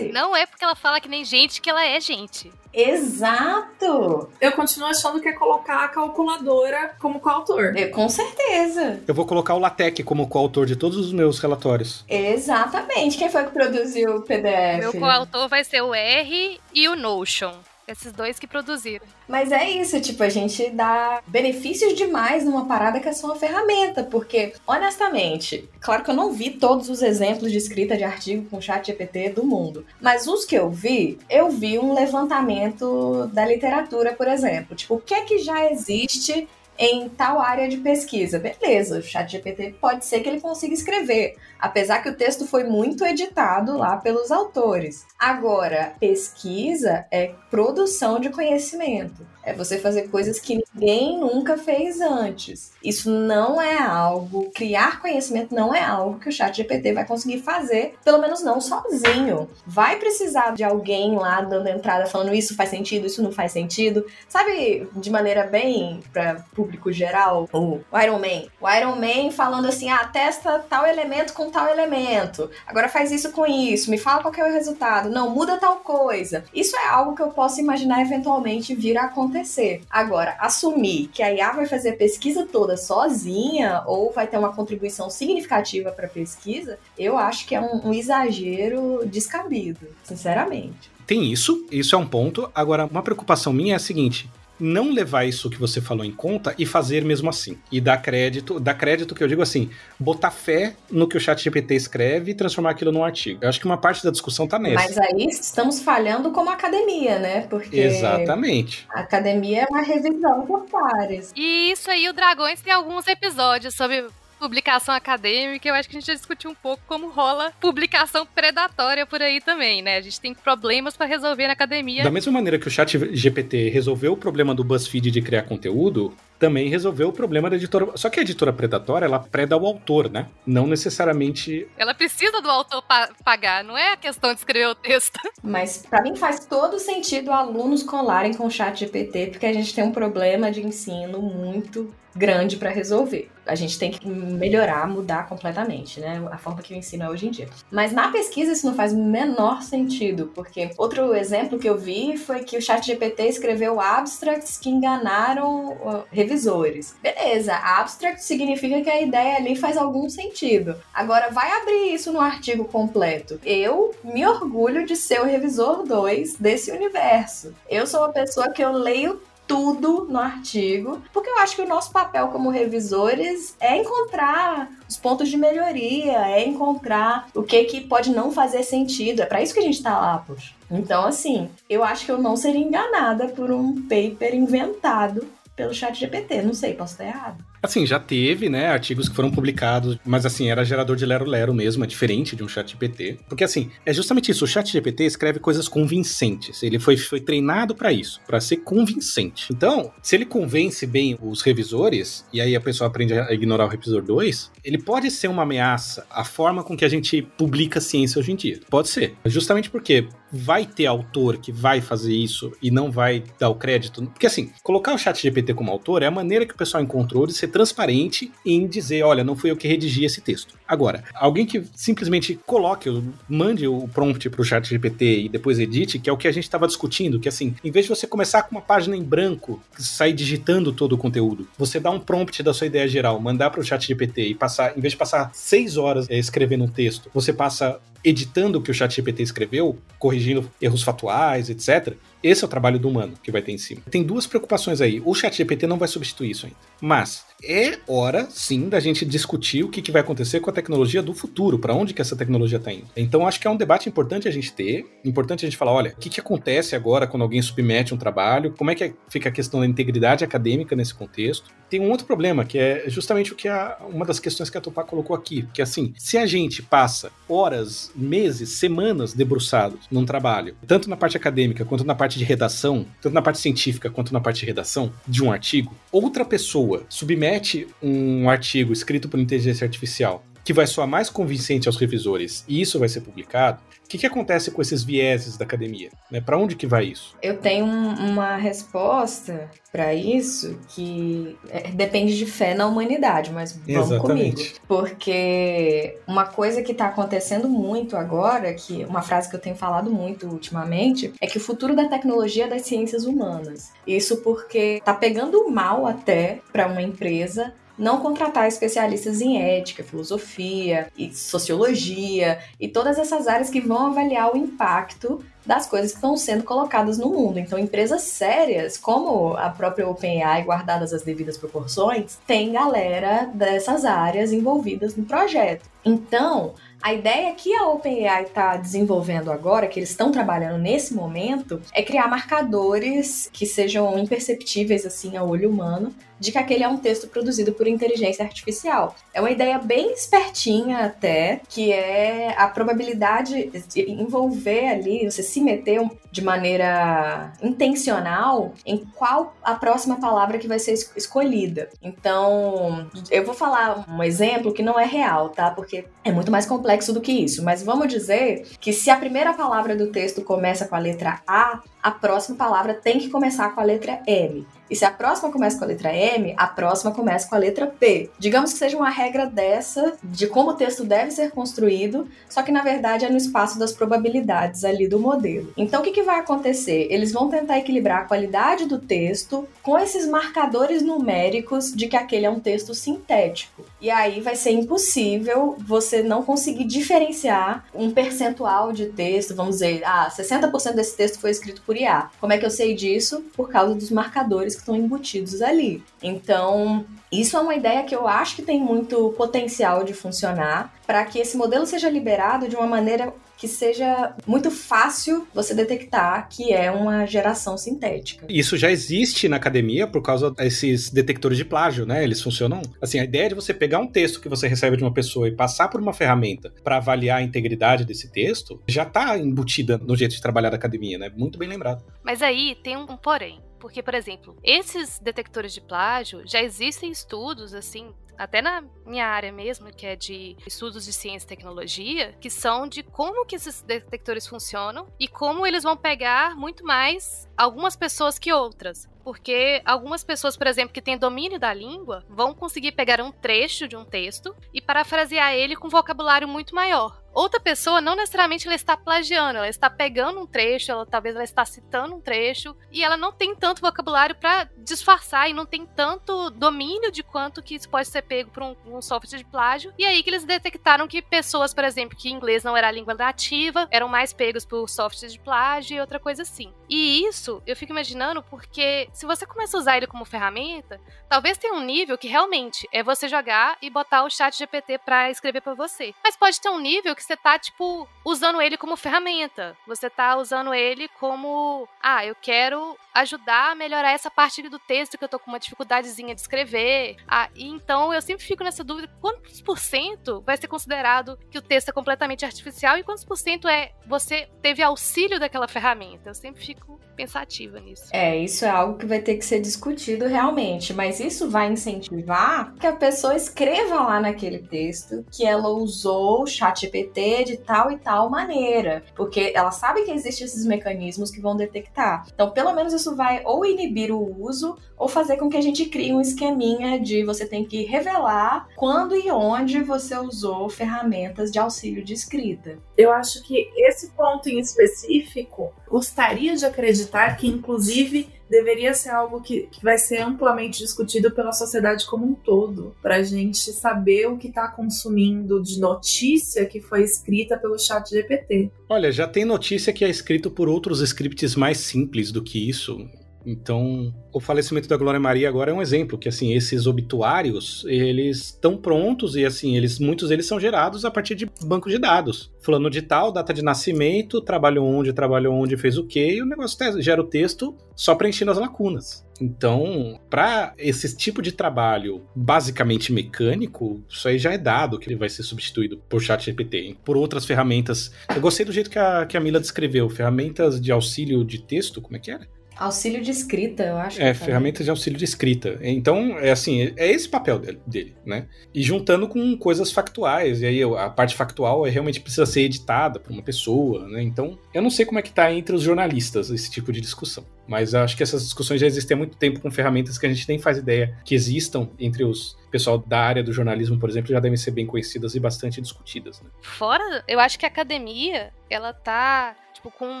Não é porque ela fala que nem gente que ela é gente. Exato! Eu continuo achando que é colocar a calculadora como coautor. É, com certeza. Eu vou colocar o LaTeX como coautor de todos os meus relatórios. Exatamente. Quem foi que produziu o PDF? Meu coautor vai ser o R e o Notion. Esses dois que produziram. Mas é isso, tipo, a gente dá benefícios demais numa parada que é só uma ferramenta, porque, honestamente, claro que eu não vi todos os exemplos de escrita de artigo com chat GPT do mundo, mas os que eu vi, eu vi um levantamento da literatura, por exemplo. Tipo, o que é que já existe em tal área de pesquisa. Beleza, o chat GPT pode ser que ele consiga escrever, apesar que o texto foi muito editado lá pelos autores. Agora, pesquisa é produção de conhecimento. É você fazer coisas que ninguém nunca fez antes. Isso não é algo, criar conhecimento não é algo que o chat GPT vai conseguir fazer, pelo menos não sozinho. Vai precisar de alguém lá dando entrada falando isso faz sentido, isso não faz sentido. Sabe, de maneira bem para público geral, o Iron Man. O Iron Man falando assim: "Ah, testa tal elemento com tal elemento. Agora faz isso com isso, me fala qual é o resultado. Não, muda tal coisa". Isso é algo que eu posso imaginar eventualmente vir a acontecer acontecer. Agora, assumir que a IA vai fazer a pesquisa toda sozinha ou vai ter uma contribuição significativa para a pesquisa, eu acho que é um, um exagero descabido, sinceramente. Tem isso, isso é um ponto. Agora, uma preocupação minha é a seguinte: não levar isso que você falou em conta e fazer mesmo assim. E dar crédito, dar crédito que eu digo assim, botar fé no que o chat GPT escreve e transformar aquilo num artigo. Eu acho que uma parte da discussão tá nessa. Mas aí estamos falhando como academia, né? Porque Exatamente. A academia é uma revisão por pares. E isso aí o Dragões tem alguns episódios sobre publicação acadêmica, eu acho que a gente já discutiu um pouco como rola publicação predatória por aí também, né? A gente tem problemas para resolver na academia. Da mesma maneira que o chat GPT resolveu o problema do BuzzFeed de criar conteúdo, também resolveu o problema da editora. Só que a editora predatória, ela preda o autor, né? Não necessariamente. Ela precisa do autor pa pagar, não é a questão de escrever o texto. Mas para mim faz todo sentido alunos colarem com o chat GPT, porque a gente tem um problema de ensino muito grande para resolver. A gente tem que melhorar, mudar completamente, né? A forma que o ensino é hoje em dia. Mas na pesquisa isso não faz o menor sentido, porque outro exemplo que eu vi foi que o chat GPT escreveu abstracts que enganaram revisores. Beleza, abstract significa que a ideia ali faz algum sentido. Agora vai abrir isso no artigo completo. Eu me orgulho de ser o revisor 2 desse universo. Eu sou uma pessoa que eu leio tudo no artigo, porque eu acho que o nosso papel como revisores é encontrar os pontos de melhoria, é encontrar o que que pode não fazer sentido. É para isso que a gente tá lá, poxa. Então, assim, eu acho que eu não seria enganada por um paper inventado pelo chat GPT. Não sei, posso estar errado. Assim, já teve, né, artigos que foram publicados, mas assim, era gerador de lero-lero mesmo, é diferente de um chat GPT. Porque assim, é justamente isso, o chat GPT escreve coisas convincentes. Ele foi, foi treinado para isso, para ser convincente. Então, se ele convence bem os revisores, e aí a pessoa aprende a ignorar o revisor 2, ele pode ser uma ameaça à forma com que a gente publica ciência hoje em dia. Pode ser. Justamente porque vai ter autor que vai fazer isso e não vai dar o crédito. Porque assim, colocar o chat GPT como autor é a maneira que o pessoal encontrou de ser transparente em dizer, olha, não fui eu que redigi esse texto. Agora, alguém que simplesmente coloque, mande o prompt para o chat GPT e depois edite, que é o que a gente estava discutindo, que assim, em vez de você começar com uma página em branco, sair digitando todo o conteúdo, você dá um prompt da sua ideia geral, mandar para o chat GPT e passar, em vez de passar seis horas é, escrevendo um texto, você passa editando o que o chat GPT escreveu, corrigindo erros fatuais, etc., Esse é o trabalho do humano que vai ter em cima. Tem duas preocupações aí. O chat GPT não vai substituir isso ainda. Mas é hora, sim, da gente discutir o que, que vai acontecer com a tecnologia do futuro, para onde que essa tecnologia está indo. Então, acho que é um debate importante a gente ter, importante a gente falar, olha, o que, que acontece agora quando alguém submete um trabalho, como é que fica a questão da integridade acadêmica nesse contexto. Tem um outro problema, que é justamente o que a, uma das questões que a Tupá colocou aqui, que é assim, se a gente passa horas, meses, semanas debruçados num trabalho, tanto na parte acadêmica quanto na parte de redação, tanto na parte científica quanto na parte de redação de um artigo, outra pessoa submete um artigo escrito por inteligência artificial que vai soar mais convincente aos revisores e isso vai ser publicado, que, que acontece com esses vieses da academia? Né? Para onde que vai isso? Eu tenho uma resposta para isso que é, depende de fé na humanidade, mas vamos Exatamente. comigo. Porque uma coisa que está acontecendo muito agora, que uma frase que eu tenho falado muito ultimamente, é que o futuro da tecnologia é das ciências humanas. Isso porque tá pegando mal até para uma empresa não contratar especialistas em ética, filosofia e sociologia e todas essas áreas que vão avaliar o impacto das coisas que estão sendo colocadas no mundo. Então, empresas sérias, como a própria OpenAI, guardadas as devidas proporções, tem galera dessas áreas envolvidas no projeto. Então, a ideia que a OpenAI está desenvolvendo agora, que eles estão trabalhando nesse momento, é criar marcadores que sejam imperceptíveis assim ao olho humano de que aquele é um texto produzido por inteligência artificial. É uma ideia bem espertinha até, que é a probabilidade de envolver ali, você se meter de maneira intencional em qual a próxima palavra que vai ser escolhida. Então, eu vou falar um exemplo que não é real, tá? Porque é muito mais complexo do que isso, mas vamos dizer que se a primeira palavra do texto começa com a letra A, a próxima palavra tem que começar com a letra M. E se a próxima começa com a letra M, a próxima começa com a letra P. Digamos que seja uma regra dessa de como o texto deve ser construído, só que na verdade é no espaço das probabilidades ali do modelo. Então o que, que vai acontecer? Eles vão tentar equilibrar a qualidade do texto com esses marcadores numéricos de que aquele é um texto sintético. E aí vai ser impossível você não conseguir diferenciar um percentual de texto, vamos dizer, ah, 60% desse texto foi escrito por IA. Como é que eu sei disso? Por causa dos marcadores que estão embutidos ali. Então, isso é uma ideia que eu acho que tem muito potencial de funcionar para que esse modelo seja liberado de uma maneira que seja muito fácil você detectar que é uma geração sintética. Isso já existe na academia por causa desses detectores de plágio, né? Eles funcionam assim. A ideia de você pegar um texto que você recebe de uma pessoa e passar por uma ferramenta para avaliar a integridade desse texto já está embutida no jeito de trabalhar da academia, né? Muito bem lembrado. Mas aí tem um porém. Porque, por exemplo, esses detectores de plágio já existem estudos, assim, até na minha área mesmo, que é de estudos de ciência e tecnologia, que são de como que esses detectores funcionam e como eles vão pegar muito mais algumas pessoas que outras. Porque algumas pessoas, por exemplo, que têm domínio da língua, vão conseguir pegar um trecho de um texto e parafrasear ele com vocabulário muito maior. Outra pessoa não necessariamente ela está plagiando, ela está pegando um trecho, ela talvez ela está citando um trecho e ela não tem tanto vocabulário para disfarçar e não tem tanto domínio de quanto que isso pode ser pego por um, um, software de plágio. E aí que eles detectaram que pessoas, por exemplo, que inglês não era a língua nativa, eram mais pegos por software de plágio e outra coisa assim. E isso eu fico imaginando porque se você começa a usar ele como ferramenta, talvez tenha um nível que realmente é você jogar e botar o chat GPT para escrever para você. Mas pode ter um nível que você tá, tipo, usando ele como ferramenta. Você tá usando ele como, ah, eu quero ajudar a melhorar essa parte do texto que eu tô com uma dificuldadezinha de escrever. Ah, e então eu sempre fico nessa dúvida, quantos por cento vai ser considerado que o texto é completamente artificial e quantos por cento é você teve auxílio daquela ferramenta? Eu sempre fico pensativa nisso. É, isso é algo que vai ter que ser discutido realmente, mas isso vai incentivar que a pessoa escreva lá naquele texto que ela usou o chat GPT de tal e tal maneira, porque ela sabe que existem esses mecanismos que vão detectar. Então, pelo menos isso vai ou inibir o uso ou fazer com que a gente crie um esqueminha de você tem que revelar quando e onde você usou ferramentas de auxílio de escrita. Eu acho que esse ponto em específico gostaria de acreditar que, inclusive, deveria ser algo que, que vai ser amplamente discutido pela sociedade como um todo, para a gente saber o que está consumindo de notícia que foi escrita pelo chat GPT. Olha, já tem notícia que é escrito por outros scripts mais simples do que isso. Então, o falecimento da Glória Maria agora é um exemplo que assim, esses obituários, eles estão prontos e assim, eles muitos deles são gerados a partir de banco de dados. Fulano de tal, data de nascimento, trabalhou onde, trabalhou onde, fez o quê, e o negócio gera o texto só preenchendo as lacunas. Então, para esse tipo de trabalho basicamente mecânico, isso aí já é dado que ele vai ser substituído por chat GPT, por outras ferramentas. Eu gostei do jeito que a, que a Mila descreveu, ferramentas de auxílio de texto, como é que era? Auxílio de escrita, eu acho. É, ferramentas de auxílio de escrita. Então, é assim, é esse papel dele, dele, né? E juntando com coisas factuais, e aí a parte factual é, realmente precisa ser editada por uma pessoa, né? Então, eu não sei como é que tá entre os jornalistas esse tipo de discussão. Mas acho que essas discussões já existem há muito tempo com ferramentas que a gente nem faz ideia que existam entre os pessoal da área do jornalismo, por exemplo, já devem ser bem conhecidas e bastante discutidas. Né? Fora, eu acho que a academia, ela tá tipo, com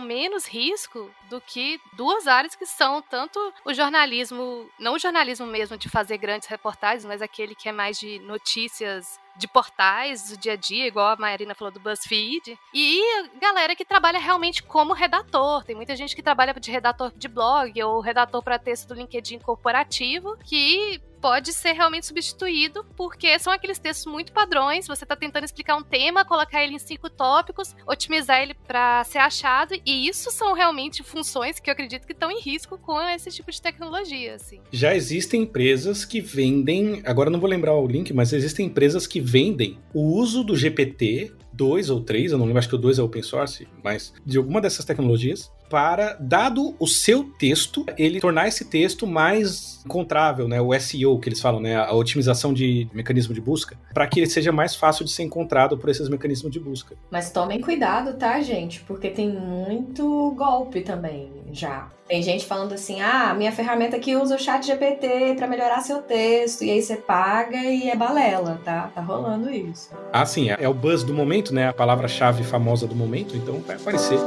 menos risco do que duas áreas que são tanto o jornalismo, não o jornalismo mesmo de fazer grandes reportagens, mas aquele que é mais de notícias de portais do dia a dia, igual a Marina falou do BuzzFeed, e galera que trabalha realmente como redator. Tem muita gente que trabalha de redator de blog ou redator para texto do LinkedIn corporativo que pode ser realmente substituído, porque são aqueles textos muito padrões. Você está tentando explicar um tema, colocar ele em cinco tópicos, otimizar ele para ser achado, e isso são realmente funções que eu acredito que estão em risco com esse tipo de tecnologia. Assim. Já existem empresas que vendem, agora não vou lembrar o link, mas existem empresas que vendem o uso do GPT 2 ou 3, eu não lembro, acho que o 2 é open source, mas de alguma dessas tecnologias, para, dado o seu texto, ele tornar esse texto mais encontrável, né? O SEO que eles falam, né? A otimização de mecanismo de busca, para que ele seja mais fácil de ser encontrado por esses mecanismos de busca. Mas tomem cuidado, tá, gente? Porque tem muito golpe também já. Tem gente falando assim: ah, minha ferramenta aqui usa o chat GPT para melhorar seu texto, e aí você paga e é balela, tá? Tá rolando isso. Ah, sim, é o buzz do momento, né? A palavra-chave famosa do momento, então vai aparecer.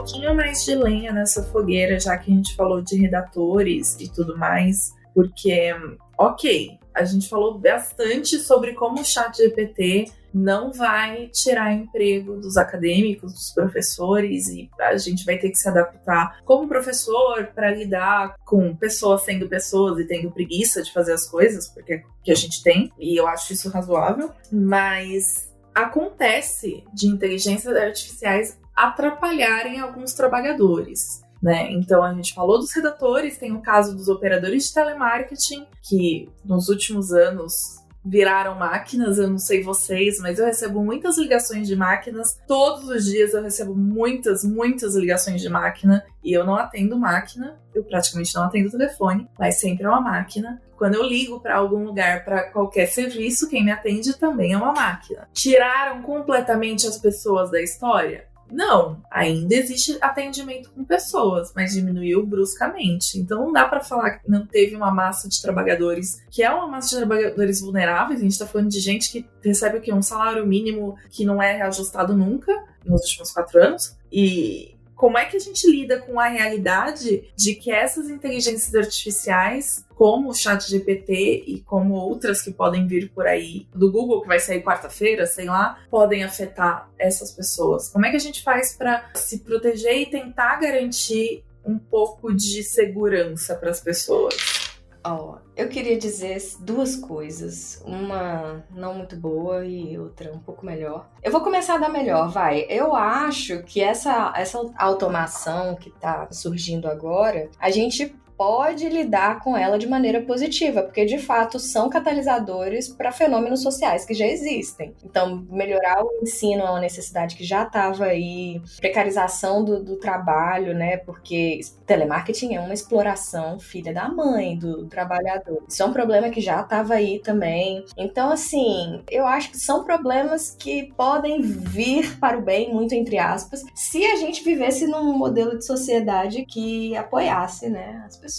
Pouquinho mais de lenha nessa fogueira, já que a gente falou de redatores e tudo mais, porque, ok, a gente falou bastante sobre como o chat GPT não vai tirar emprego dos acadêmicos, dos professores, e a gente vai ter que se adaptar como professor para lidar com pessoas sendo pessoas e tendo preguiça de fazer as coisas, porque é que a gente tem, e eu acho isso razoável, mas acontece de inteligências artificiais atrapalharem alguns trabalhadores. Né? Então a gente falou dos redatores, tem o caso dos operadores de telemarketing, que nos últimos anos viraram máquinas, eu não sei vocês, mas eu recebo muitas ligações de máquinas. Todos os dias eu recebo muitas, muitas ligações de máquina e eu não atendo máquina, eu praticamente não atendo telefone, mas sempre é uma máquina. Quando eu ligo para algum lugar, para qualquer serviço, quem me atende também é uma máquina. Tiraram completamente as pessoas da história? Não, ainda existe atendimento com pessoas, mas diminuiu bruscamente. Então não dá para falar que não teve uma massa de trabalhadores, que é uma massa de trabalhadores vulneráveis. A gente tá falando de gente que recebe o quê? Um salário mínimo que não é reajustado nunca nos últimos quatro anos. E como é que a gente lida com a realidade de que essas inteligências artificiais, como o Chat GPT e como outras que podem vir por aí, do Google que vai sair quarta-feira, sei lá, podem afetar essas pessoas? Como é que a gente faz para se proteger e tentar garantir um pouco de segurança para as pessoas? Ó, oh, eu queria dizer duas coisas, uma não muito boa e outra um pouco melhor. Eu vou começar da melhor, vai. Eu acho que essa, essa automação que tá surgindo agora, a gente pode lidar com ela de maneira positiva, porque de fato são catalisadores para fenômenos sociais que já existem. Então, melhorar o ensino é uma necessidade que já estava aí, precarização do, do, trabalho, né? Porque telemarketing é uma exploração filha da mãe do trabalhador. Isso é um problema que já estava aí também. Então, assim, eu acho que são problemas que podem vir para o bem, muito entre aspas, se a gente vivesse num modelo de sociedade que apoiasse, né, as pessoas.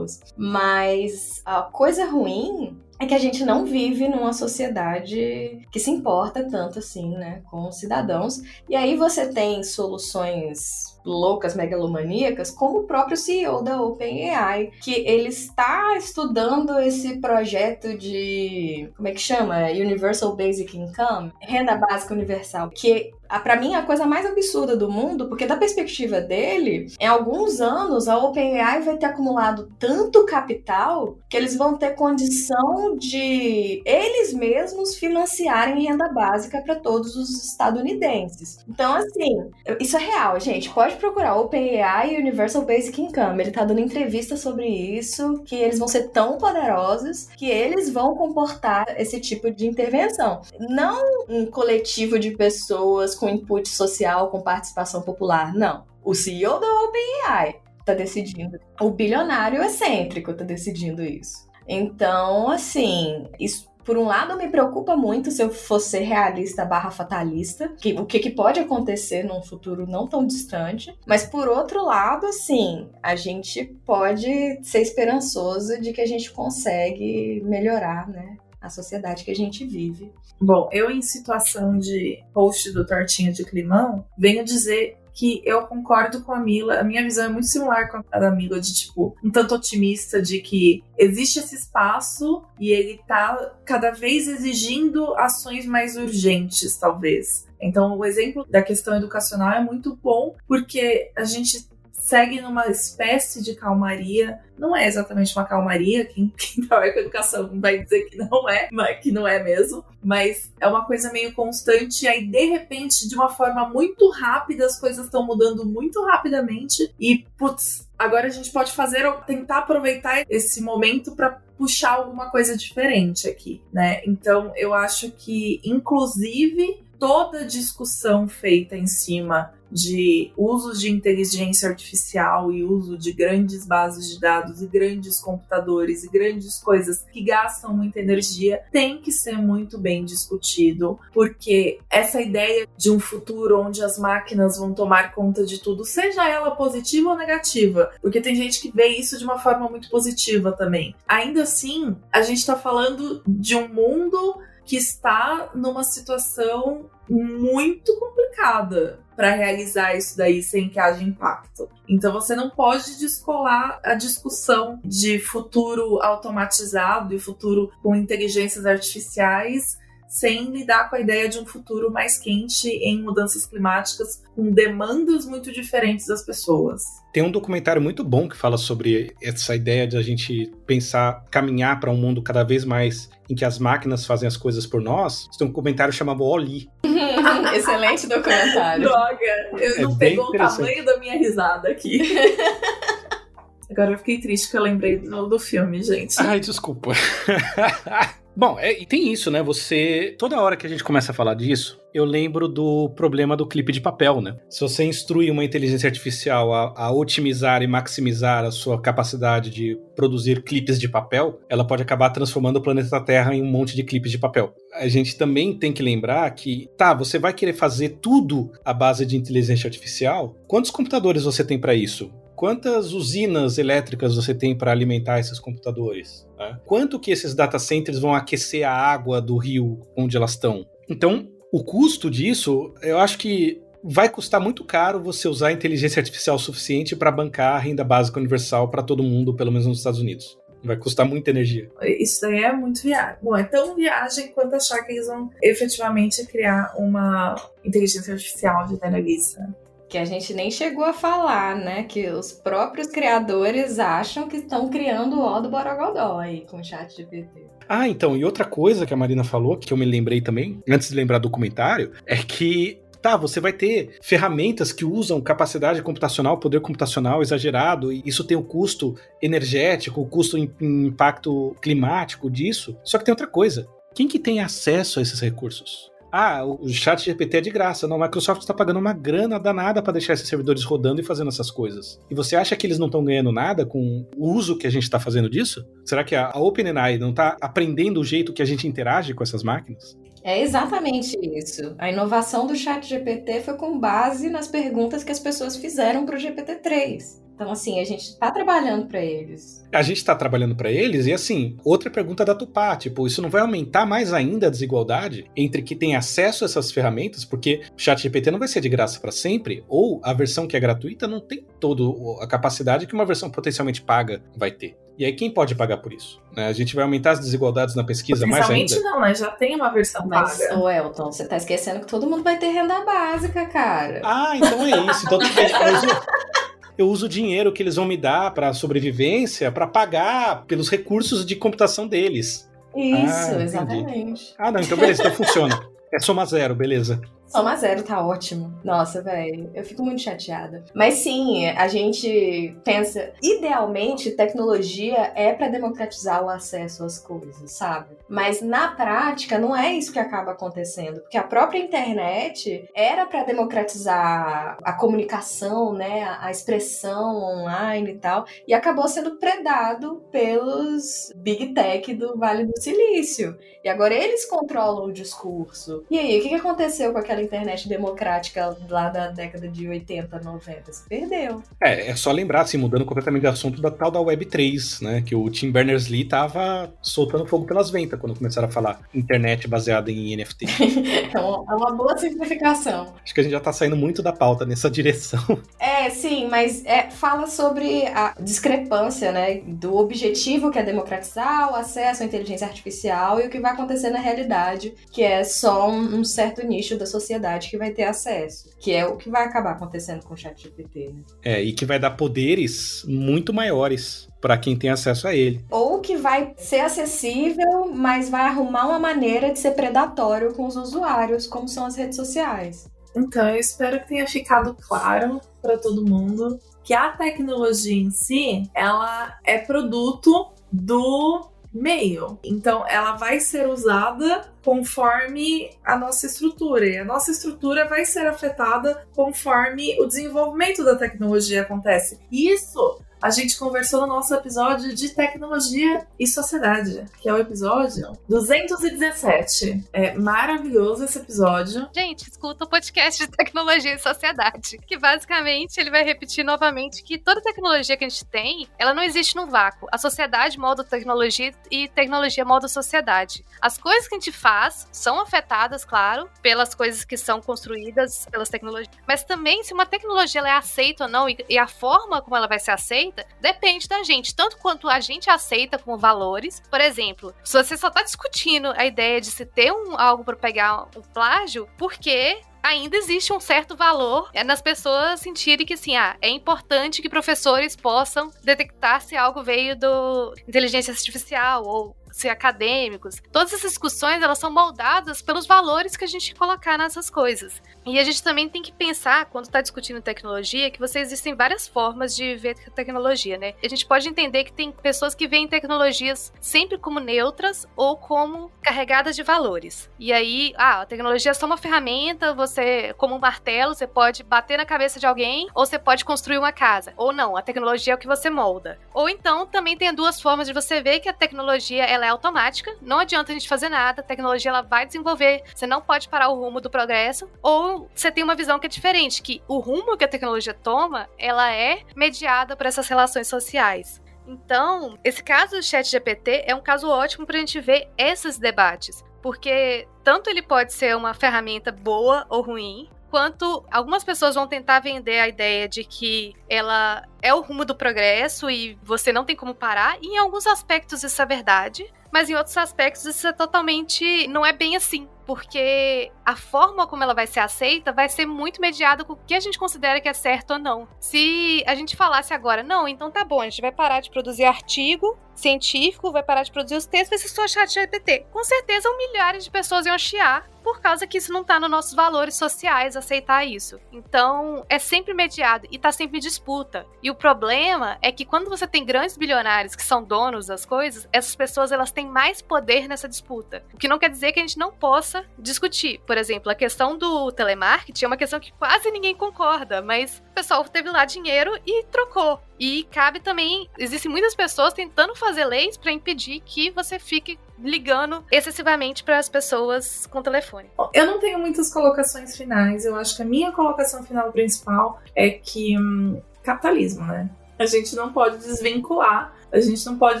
Mas a coisa ruim é que a gente não vive numa sociedade que se importa tanto assim, né, com os cidadãos. E aí você tem soluções loucas, megalomaníacas, como o próprio CEO da OpenAI, que ele está estudando esse projeto de, como é que chama? Universal Basic Income, renda básica universal, que para mim a coisa mais absurda do mundo, porque da perspectiva dele, em alguns anos a OpenAI vai ter acumulado tanto capital que eles vão ter condição de eles mesmos financiarem renda básica para todos os estadunidenses. Então, assim, isso é real, gente. Pode procurar OpenAI e Universal Basic Income. Ele tá dando entrevista sobre isso, que eles vão ser tão poderosos que eles vão comportar esse tipo de intervenção. Não um coletivo de pessoas com input social, com participação popular. Não. O CEO da OpenAI está decidindo. O bilionário excêntrico está decidindo isso. Então, assim, isso por um lado, me preocupa muito se eu fosse realista barra fatalista, que, o que, que pode acontecer num futuro não tão distante. Mas por outro lado, assim, a gente pode ser esperançoso de que a gente consegue melhorar, né? A sociedade que a gente vive. Bom, eu em situação de host do Tortinha de Climão, venho dizer que eu concordo com a Mila. A minha visão é muito similar com a da Mila, de tipo, um tanto otimista de que existe esse espaço e ele tá cada vez exigindo ações mais urgentes, talvez. Então, o exemplo da questão educacional é muito bom, porque a gente segue numa espécie de calmaria. Não é exatamente uma calmaria, quem, <laughs> quem trabalha com educação vai dizer que não é, mas que não é mesmo. Mas é uma coisa meio constante, e aí de repente, de uma forma muito rápida, as coisas estão mudando muito rapidamente. E, putz, agora a gente pode fazer, tentar aproveitar esse momento para puxar alguma coisa diferente aqui, né? Então eu acho que, inclusive, toda discussão feita em cima de usos de inteligência artificial e uso de grandes bases de dados e grandes computadores e grandes coisas que gastam muita energia tem que ser muito bem discutido, porque essa ideia de um futuro onde as máquinas vão tomar conta de tudo, seja ela positiva ou negativa, porque tem gente que vê isso de uma forma muito positiva também. Ainda assim, a gente está falando de um mundo que está numa situação muito complicada para realizar isso daí sem que haja impacto. Então você não pode descolar a discussão de futuro automatizado e futuro com inteligências artificiais sem lidar com a ideia de um futuro mais quente em mudanças climáticas, com demandas muito diferentes das pessoas. Tem um documentário muito bom que fala sobre essa ideia de a gente pensar, caminhar para um mundo cada vez mais em que as máquinas fazem as coisas por nós. Tem um comentário chamado Oli. <laughs> Excelente documentário. Droga, eu é não pegou o tamanho da minha risada aqui. <laughs> Agora eu fiquei triste que eu lembrei do, do filme, gente. Ai, desculpa. <laughs> Bom, é, e tem isso, né? Você. Toda hora que a gente começa a falar disso, eu lembro do problema do clipe de papel, né? Se você instrui uma inteligência artificial a, a, otimizar e maximizar a sua capacidade de produzir clipes de papel, ela pode acabar transformando o planeta Terra em um monte de clipes de papel. A gente também tem que lembrar que, tá, você vai querer fazer tudo à base de inteligência artificial? Quantos computadores você tem para isso? Quantas usinas elétricas você tem para alimentar esses computadores? Né? Quanto que esses data centers vão aquecer a água do rio onde elas estão? Então, o custo disso, eu acho que vai custar muito caro você usar inteligência artificial suficiente para bancar a renda básica universal para todo mundo, pelo menos nos Estados Unidos. Vai custar muita energia. Isso daí é muito viável. Bom, é tão viagem quanto achar que eles vão efetivamente criar uma inteligência artificial de vista que a gente nem chegou a falar, né? Que os próprios criadores acham que estão criando o O do Borogodó aí com o chat GPT. Ah, então, e outra coisa que a Marina falou, que eu me lembrei também, antes de lembrar do comentário, é que Tá, você vai ter ferramentas que usam capacidade computacional, poder computacional exagerado, e isso tem o custo energético, o custo em, em impacto climático disso. Só que tem outra coisa. Quem que tem acesso a esses recursos? Ah, o chat GPT é de graça. Não, a Microsoft está pagando uma grana danada para deixar esses servidores rodando e fazendo essas coisas. E você acha que eles não estão ganhando nada com o uso que a gente está fazendo disso? Será que a OpenAI não está aprendendo o jeito que a gente interage com essas máquinas? É exatamente isso. A inovação do chat GPT foi com base nas perguntas que as pessoas fizeram para o GPT-3. Então, assim, a gente está trabalhando para eles. A gente está trabalhando para eles e, assim, outra pergunta da Tupá, tipo, isso não vai aumentar mais ainda a desigualdade entre que tem acesso a essas ferramentas, porque o chat GPT não vai ser de graça para sempre, ou a versão que é gratuita não tem toda a capacidade que uma versão potencialmente paga vai ter. E aí, quem pode pagar por isso? Né? A gente vai aumentar as desigualdades na pesquisa mais ainda? não, né? Já tem uma versão Mas, paga. ô Elton, você tá esquecendo que todo mundo vai ter renda básica, cara. Ah, então é isso. Então, tudo bem. <laughs> Eu uso, o dinheiro que eles vão me dar para sobrevivência para pagar pelos recursos de computação deles. Isso, Ah, exatamente. Ah, não, então beleza, então funciona. É soma zero, beleza. Soma zero tá ótimo. Nossa, velho, eu fico muito chateada. Mas sim, a gente pensa, idealmente, tecnologia é para democratizar o acesso às coisas, sabe? Mas na prática não é isso que acaba acontecendo, porque a própria internet era para democratizar a comunicação, né, a expressão online e tal, e acabou sendo predado pelos big tech do Vale do Silício. E agora eles controlam o discurso. E aí, o que aconteceu com aquela internet democrática lá da década de 80, 90? Se perdeu. É, é só lembrar, assim, mudando completamente de assunto, da tal da Web3, né? Que o Tim Berners-Lee tava soltando fogo pelas ventas quando começaram a falar internet baseada em NFT. <laughs> É uma, é uma boa simplificação. Acho que a gente já tá saindo muito da pauta nessa <laughs> direção. É, sim, mas é, fala sobre a discrepância, né, do objetivo que é democratizar o acesso à inteligência artificial e o que vai acontecer na realidade, que é só um, um certo nicho da sociedade que vai ter acesso, que é o que vai acabar acontecendo com o chat GPT, né? É, e que vai dar poderes muito maiores para quem tem acesso a ele. Ou que vai ser acessível, mas vai arrumar uma maneira de ser predatório com os usuários, como são as redes sociais. Então, eu espero que tenha ficado claro para todo mundo que a tecnologia em si, ela é produto do meio. Então, ela vai ser usada conforme a nossa estrutura. E a nossa estrutura vai ser afetada conforme o desenvolvimento da tecnologia acontece. Isso a gente conversou no nosso episódio de tecnologia e sociedade, que é o episódio 217. É maravilhoso esse episódio. Gente, escuta o podcast de tecnologia e sociedade. Que basicamente ele vai repetir novamente que toda tecnologia que a gente tem, ela não existe num vácuo. A sociedade molda tecnologia e tecnologia molda sociedade. As coisas que a gente faz são afetadas, claro, pelas coisas que são construídas pelas tecnologias. Mas também se uma tecnologia é aceita ou não e a forma como ela vai ser aceita depende da gente. Tanto quanto a gente aceita como valores. Por exemplo, se você só tá discutindo a ideia de se ter um, algo para pegar um plágio, porque ainda existe um certo valor é, nas pessoas sentirem que assim, ah, é importante que professores possam detectar se algo veio do inteligência artificial ou ser acadêmicos. Todas essas discussões, elas são moldadas pelos valores que a gente colocar nessas coisas. E a gente também tem que pensar, quando está discutindo tecnologia, que você existem várias formas de ver tecnologia, né? A gente pode entender que tem pessoas que veem tecnologias sempre como neutras ou como carregadas de valores. E aí, ah, a tecnologia é só uma ferramenta, você, como um martelo, você pode bater na cabeça de alguém, ou você pode construir uma casa. Ou não, a tecnologia é o que você molda. Ou então, também tem duas formas de você ver que a tecnologia ela é automática, não adianta a gente fazer nada, a tecnologia ela vai desenvolver, você não pode parar o rumo do progresso, ou você tem uma visão que é diferente, que o rumo que a tecnologia toma, ela é mediada por essas relações sociais. Então, esse caso do chat GPT é um caso ótimo para a gente ver esses debates, porque tanto ele pode ser uma ferramenta boa ou ruim, quanto algumas pessoas vão tentar vender a ideia de que ela é o rumo do progresso e você não tem como parar, e em alguns aspectos isso é verdade, mas em outros aspectos isso é totalmente não é bem assim. Porque a forma como ela vai ser aceita vai ser muito mediada com o que a gente considera que é certo ou não. Se a gente falasse agora, não, então tá bom, a gente vai parar de produzir artigo científico, vai parar de produzir os textos, vai ser só chat GPT. Com certeza, milhares de pessoas iam chiar por causa que isso não tá nos nossos valores sociais aceitar isso. Então, é sempre mediado e tá sempre em disputa. E o problema é que quando você tem grandes bilionários que são donos das coisas, essas pessoas elas têm mais poder nessa disputa. O que não quer dizer que a gente não possa discutir. Por exemplo, a questão do telemarketing é uma questão que quase ninguém concorda, mas o pessoal teve lá dinheiro e trocou. E cabe também, existem muitas pessoas tentando fazer leis para impedir que você fique ligando excessivamente para as pessoas com telefone. Eu não tenho muitas colocações finais. Eu acho que a minha colocação final principal é que hum, capitalismo, né? A gente não pode desvincular, a gente não pode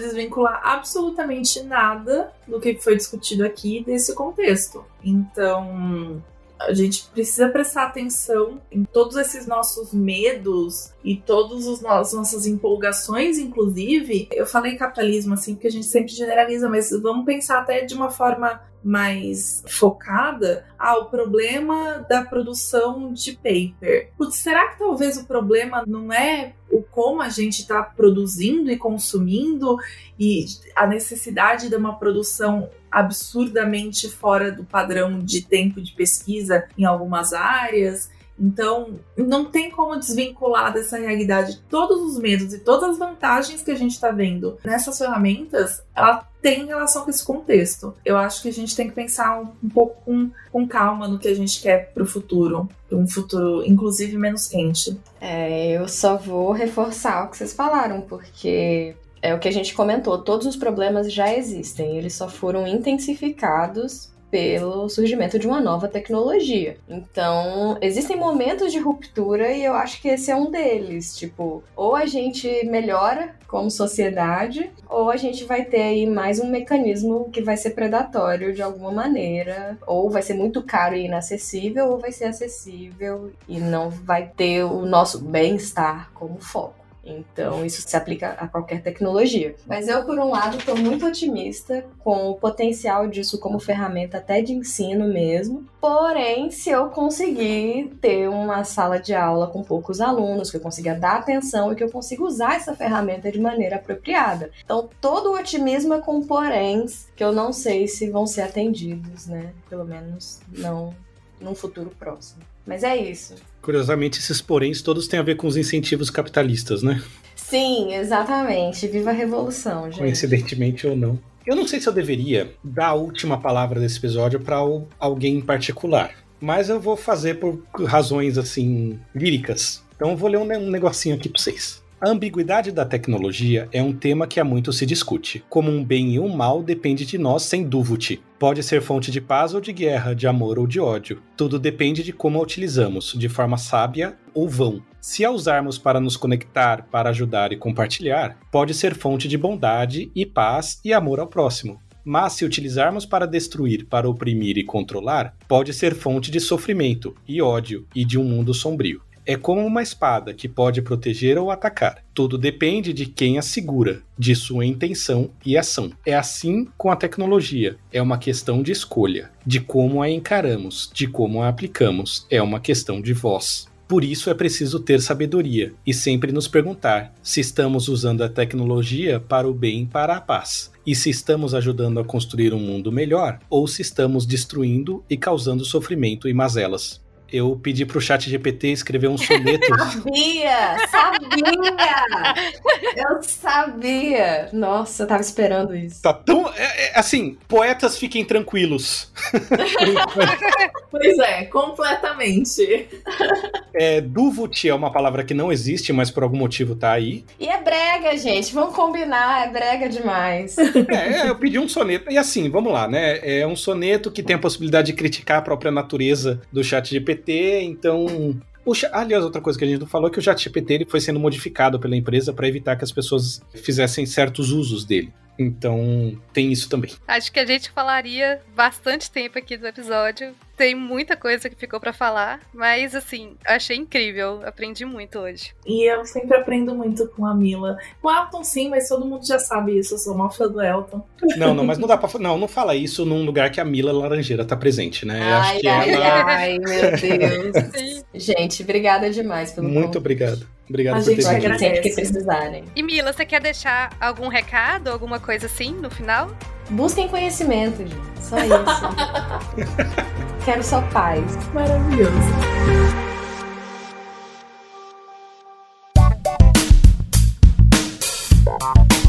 desvincular absolutamente nada do que foi discutido aqui desse contexto. Então, a gente precisa prestar atenção em todos esses nossos medos e todas as nossas empolgações, inclusive. Eu falei capitalismo assim porque a gente sempre generaliza, mas vamos pensar até de uma forma mais focada ao problema da produção de paper. Putz, será que talvez o problema não é o como a gente está produzindo e consumindo e a necessidade de uma produção absurdamente fora do padrão de tempo de pesquisa em algumas áreas? Então, não tem como desvincular dessa realidade todos os medos e todas as vantagens que a gente está vendo nessas ferramentas, ela tem relação com esse contexto. Eu acho que a gente tem que pensar um, um pouco com, com, calma no que a gente quer para o futuro. Um futuro, inclusive, menos quente. É, eu só vou reforçar o que vocês falaram, porque é o que a gente comentou, todos os problemas já existem, eles só foram intensificados pelo surgimento de uma nova tecnologia. Então, existem momentos de ruptura e eu acho que esse é um deles. Tipo, ou a gente melhora como sociedade, ou a gente vai ter aí mais um mecanismo que vai ser predatório de alguma maneira, ou vai ser muito caro e inacessível, ou vai ser acessível e não vai ter o nosso bem-estar como foco. Então, isso se aplica a qualquer tecnologia. Mas eu, por um lado, estou muito otimista com o potencial disso como ferramenta até de ensino mesmo. Porém, se eu conseguir ter uma sala de aula com poucos alunos, que eu consiga dar atenção e que eu consiga usar essa ferramenta de maneira apropriada. Então, todo o otimismo é com poréns que eu não sei se vão ser atendidos, né? Pelo menos não num futuro próximo. Mas é isso. Curiosamente, esses poréns todos têm a ver com os incentivos capitalistas, né? Sim, exatamente. Viva a revolução, gente. Coincidentemente ou não. Eu não sei se eu deveria dar a última palavra desse episódio para alguém em particular, mas eu vou fazer por razões assim líricas. Então eu vou ler um negocinho aqui para vocês. A ambiguidade da tecnologia é um tema que há muito se discute. Como um bem e um mal depende de nós sem dúvida. Pode ser fonte de paz ou de guerra, de amor ou de ódio. Tudo depende de como a utilizamos, de forma sábia ou vão. Se a usarmos para nos conectar, para ajudar e compartilhar, pode ser fonte de bondade e paz e amor ao próximo. Mas se utilizarmos para destruir, para oprimir e controlar, pode ser fonte de sofrimento e ódio e de um mundo sombrio. É como uma espada que pode proteger ou atacar. Tudo depende de quem a segura, de sua intenção e ação. É assim com a tecnologia. É uma questão de escolha, de como a encaramos, de como a aplicamos. É uma questão de voz. Por isso é preciso ter sabedoria e sempre nos perguntar se estamos usando a tecnologia para o bem e para a paz, e se estamos ajudando a construir um mundo melhor ou se estamos destruindo e causando sofrimento e mazelas eu pedi pro chat GPT escrever um soneto. <laughs> sabia! Sabia! eu sabia! Nossa, eu tava esperando isso. Tá tão. É, é, assim, poetas fiquem tranquilos. <laughs> pois é, completamente. É, Duvut é uma palavra que não existe, mas por algum motivo tá aí. E é brega, gente. Vamos combinar, é brega demais. <laughs> É, eu pedi um soneto. E assim, vamos lá, né? É um soneto que tem a possibilidade de criticar a própria natureza do chat GPT Então. O, aliás, outra coisa que a gente não falou é que o ChatGPT foi sendo modificado pela empresa para evitar que as pessoas fizessem certos usos dele. Então tem isso também. Acho que a gente falaria bastante tempo aqui do episódio. Tem muita coisa que ficou pra falar, mas assim, achei incrível. Aprendi muito hoje. E eu sempre aprendo muito com a Mila. Com o Elton, sim, mas todo mundo já sabe isso. Eu sou uma fã do Elton. Não, não, mas não dá pra. fa- Não, não fala isso num lugar que a Mila Laranjeira tá presente, né? Ai, acho que ai, ela. ai, meu <laughs> Deus. Sim. Gente, obrigada demais pelo Muito convite. obrigado. Obrigado A por gente ter aqui vindo. sempre que precisarem. E Mila, você quer deixar algum recado, alguma coisa assim no final? Busquem conhecimento, gente. Só isso. <laughs> Quero só paz. Maravilhoso. Muito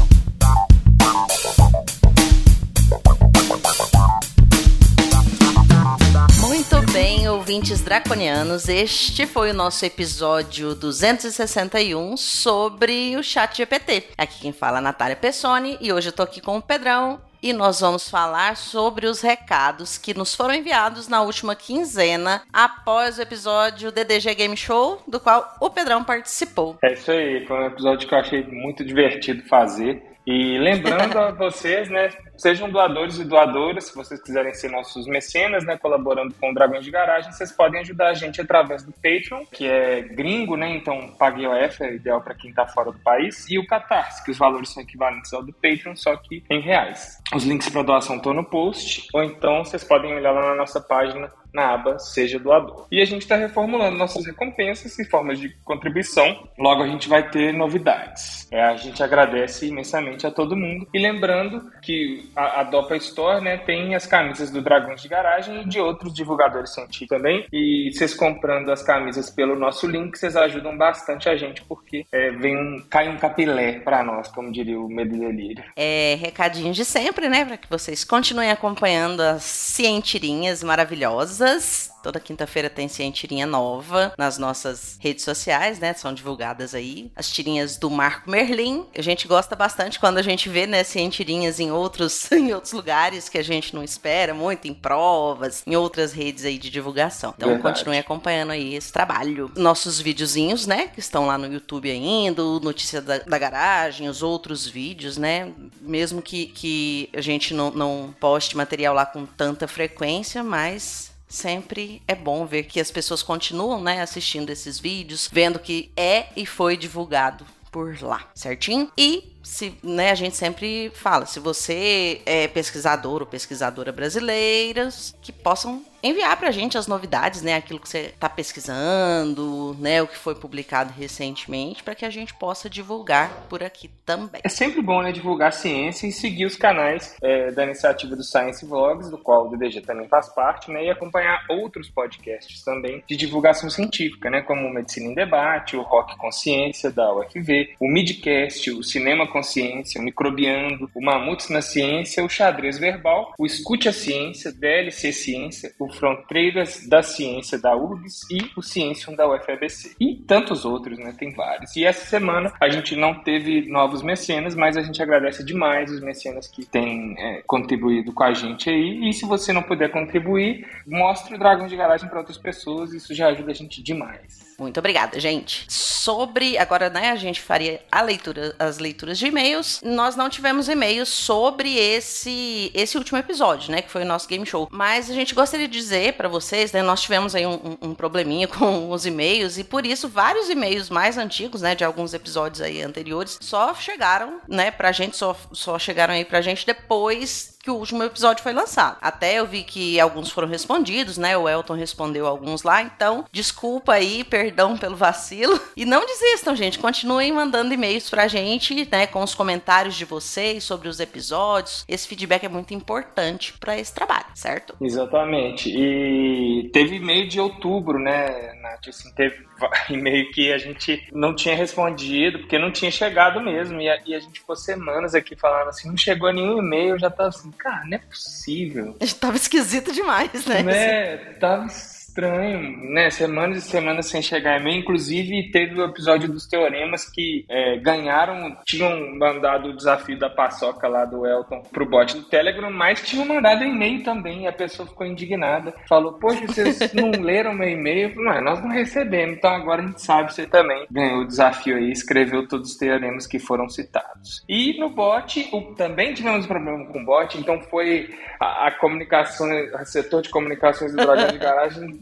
ouvintes draconianos, este foi o nosso episódio 261 sobre o chat GPT. Aqui quem fala é a Natália Pessoni e hoje eu tô aqui com o Pedrão e nós vamos falar sobre os recados que nos foram enviados na última quinzena após o episódio DDG Game Show, do qual o Pedrão participou. É isso aí, foi um episódio que eu achei muito divertido fazer. E lembrando a <laughs> vocês, né, sejam doadores e doadoras, se vocês quiserem ser nossos mecenas, né, colaborando com o Dragões de Garagem, vocês podem ajudar a gente através do Patreon, que é gringo, né, então pague OF, é ideal para quem tá fora do país, e o Catarse, que os valores são equivalentes ao do Patreon, só que em reais. Os links para doação estão no post, ou então vocês podem olhar lá na nossa página na aba Seja Doador. E a gente está reformulando nossas recompensas e formas de contribuição. Logo a gente vai ter novidades. É, a gente agradece imensamente a todo mundo. E lembrando que a, a Dopa Store né, tem as camisas do Dragões de Garagem e de outros divulgadores científicos também. E vocês comprando as camisas pelo nosso link, vocês ajudam bastante a gente, porque é, vem um, cai um capilé para nós, como diria o Medo e Delírio. É, recadinho de sempre, né? Para que vocês continuem acompanhando as cientirinhas maravilhosas. Toda quinta-feira tem cientirinha nova nas nossas redes sociais, né? São divulgadas aí. As tirinhas do Marco Merlin. A gente gosta bastante quando a gente vê, né, cientirinhas em outros, <laughs> em outros lugares que a gente não espera muito, em provas, em outras redes aí de divulgação. Então Verdade. continue acompanhando aí esse trabalho. Nossos videozinhos, né? Que estão lá no YouTube ainda, o Notícia da, da Garagem, os outros vídeos, né? Mesmo que, que a gente não, não poste material lá com tanta frequência, mas sempre é bom ver que as pessoas continuam, né, assistindo esses vídeos, vendo que é e foi divulgado por lá, certinho? E se, né, a gente sempre fala, se você é pesquisador ou pesquisadora brasileiras, que possam enviar pra gente as novidades, né, aquilo que você tá pesquisando, né, o que foi publicado recentemente, para que a gente possa divulgar por aqui também. É sempre bom né, divulgar ciência e seguir os canais é, da iniciativa do Science Vlogs, do qual o DDG também faz parte, né, e acompanhar outros podcasts também de divulgação científica, né, como o Medicina em Debate, o Rock Consciência da UFV, o Midcast, o Cinema Consciência, o Microbiando, o Mamutes na Ciência, o Xadrez Verbal, o Escute a Ciência, DLC Ciência, o Fronteiras da Ciência da URGS e o Ciêncium da UFABC. E tantos outros, né? Tem vários. E essa semana a gente não teve novos mecenas, mas a gente agradece demais os mecenas que têm é, contribuído com a gente aí. E se você não puder contribuir, mostre o Dragão de Garagem para outras pessoas, isso já ajuda a gente demais. Muito obrigada, gente. Sobre agora, né, a gente faria a leitura, as leituras de e-mails. Nós não tivemos e-mails sobre esse esse último episódio, né, que foi o nosso game show. Mas a gente gostaria de dizer para vocês, né, nós tivemos aí um, um- probleminha <laughs> com os e-mails e por isso vários e-mails mais antigos, né, de alguns episódios aí anteriores, só chegaram, né, pra gente só só chegaram aí pra gente depois que o último episódio foi lançado. Até eu vi que alguns foram respondidos, né? O Elton respondeu alguns lá, então desculpa aí, perdão pelo vacilo. <laughs> E não desistam, gente. Continuem mandando e-mails pra gente, né? Com os comentários de vocês sobre os episódios. Esse feedback é muito importante pra esse trabalho, certo? Exatamente. E teve e-mail de outubro, né, Nath? Assim, teve <laughs> va- e-mail que a gente não tinha respondido, porque não tinha chegado mesmo. E a, e a gente ficou semanas aqui falando assim, não chegou nenhum e-mail, eu já tava assim, cara, não é possível. <laughs> Tava esquisito demais, né? né? Tava estranho, né? Semanas e semanas sem chegar e-mail. Inclusive, teve o episódio dos teoremas que é, ganharam, tinham mandado o desafio da paçoca lá do Elton pro bot do Telegram, mas tinham mandado e-mail também. E a pessoa ficou indignada. Falou, poxa, vocês <laughs> não leram meu e-mail? Não, nós não recebemos. Então agora a gente sabe, você também ganhou o desafio aí, escreveu todos os teoremas que foram citados. E no bot, o, também tivemos problema com o bot, então foi a, a comunicação, o setor de comunicações do Dragão de <laughs> Garagem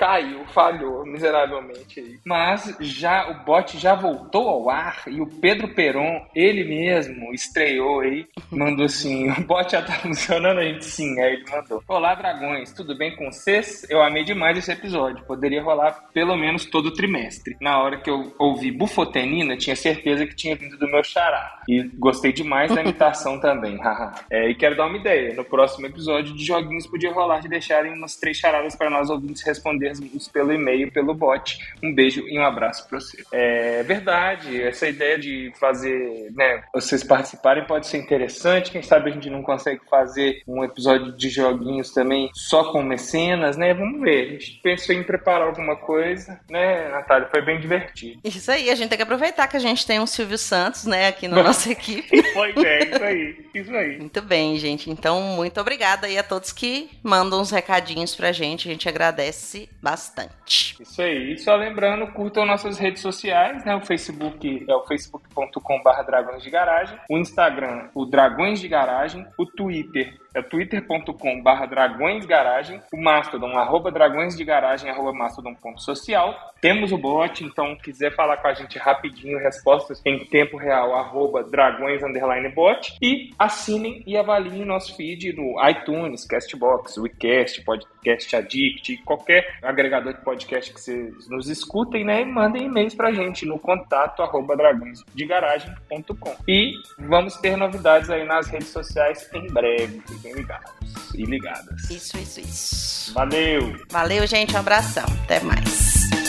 caiu, falhou miseravelmente aí. Mas já o bot já voltou ao ar e o Pedro Peron, ele mesmo, estreou aí, <laughs> mandou assim: o bot já tá funcionando, a gente sim. Aí ele mandou: Olá, dragões, tudo bem com vocês? Eu amei demais esse episódio. Poderia rolar pelo menos todo trimestre. Na hora que eu ouvi bufotenina, tinha certeza que tinha vindo do meu xará. E gostei demais da <laughs> imitação também. é, e quero dar uma ideia: no próximo episódio de joguinhos podia rolar de deixarem umas três charadas para nós ouvintes responder pelo e-mail, pelo bot. Um beijo e um abraço para você. É verdade, essa ideia de fazer, né, vocês participarem pode ser interessante. Quem sabe a gente não consegue fazer um episódio de joguinhos também só com mecenas, né? Vamos ver. A gente pensou em preparar alguma coisa, né, Natália? Foi bem divertido. Isso aí, a gente tem que aproveitar que a gente tem um Silvio Santos, né, aqui na <laughs> nossa equipe. Pois é, isso aí, isso aí. Muito bem, gente. Então, muito obrigada aí a todos que mandam uns recadinhos pra gente. A gente agradece bastante. Isso aí. E só lembrando, curtam nossas redes sociais, né? O Facebook é o facebook.com.br Dragões de Garagem, o Instagram, o Dragões de Garagem, o Twitter é twitter.com barra dragõesgaragem, o Mastodon, arroba dragõesdegaragem, arroba mastodon.social. Temos o bot, então quiser falar com a gente rapidinho, respostas em tempo real, arroba dragões underline bot. E assinem e avaliem nosso feed no iTunes, Castbox, WeCast, Podcast Addict, qualquer agregador de podcast que vocês nos escutem, né? E mandem e-mails pra gente no contato arroba dragõesdegaragem.com. E vamos ter novidades aí nas redes sociais em breve fiquem ligados e ligadas. Isso, isso, isso. Valeu! Valeu, gente. Um abração. Até mais.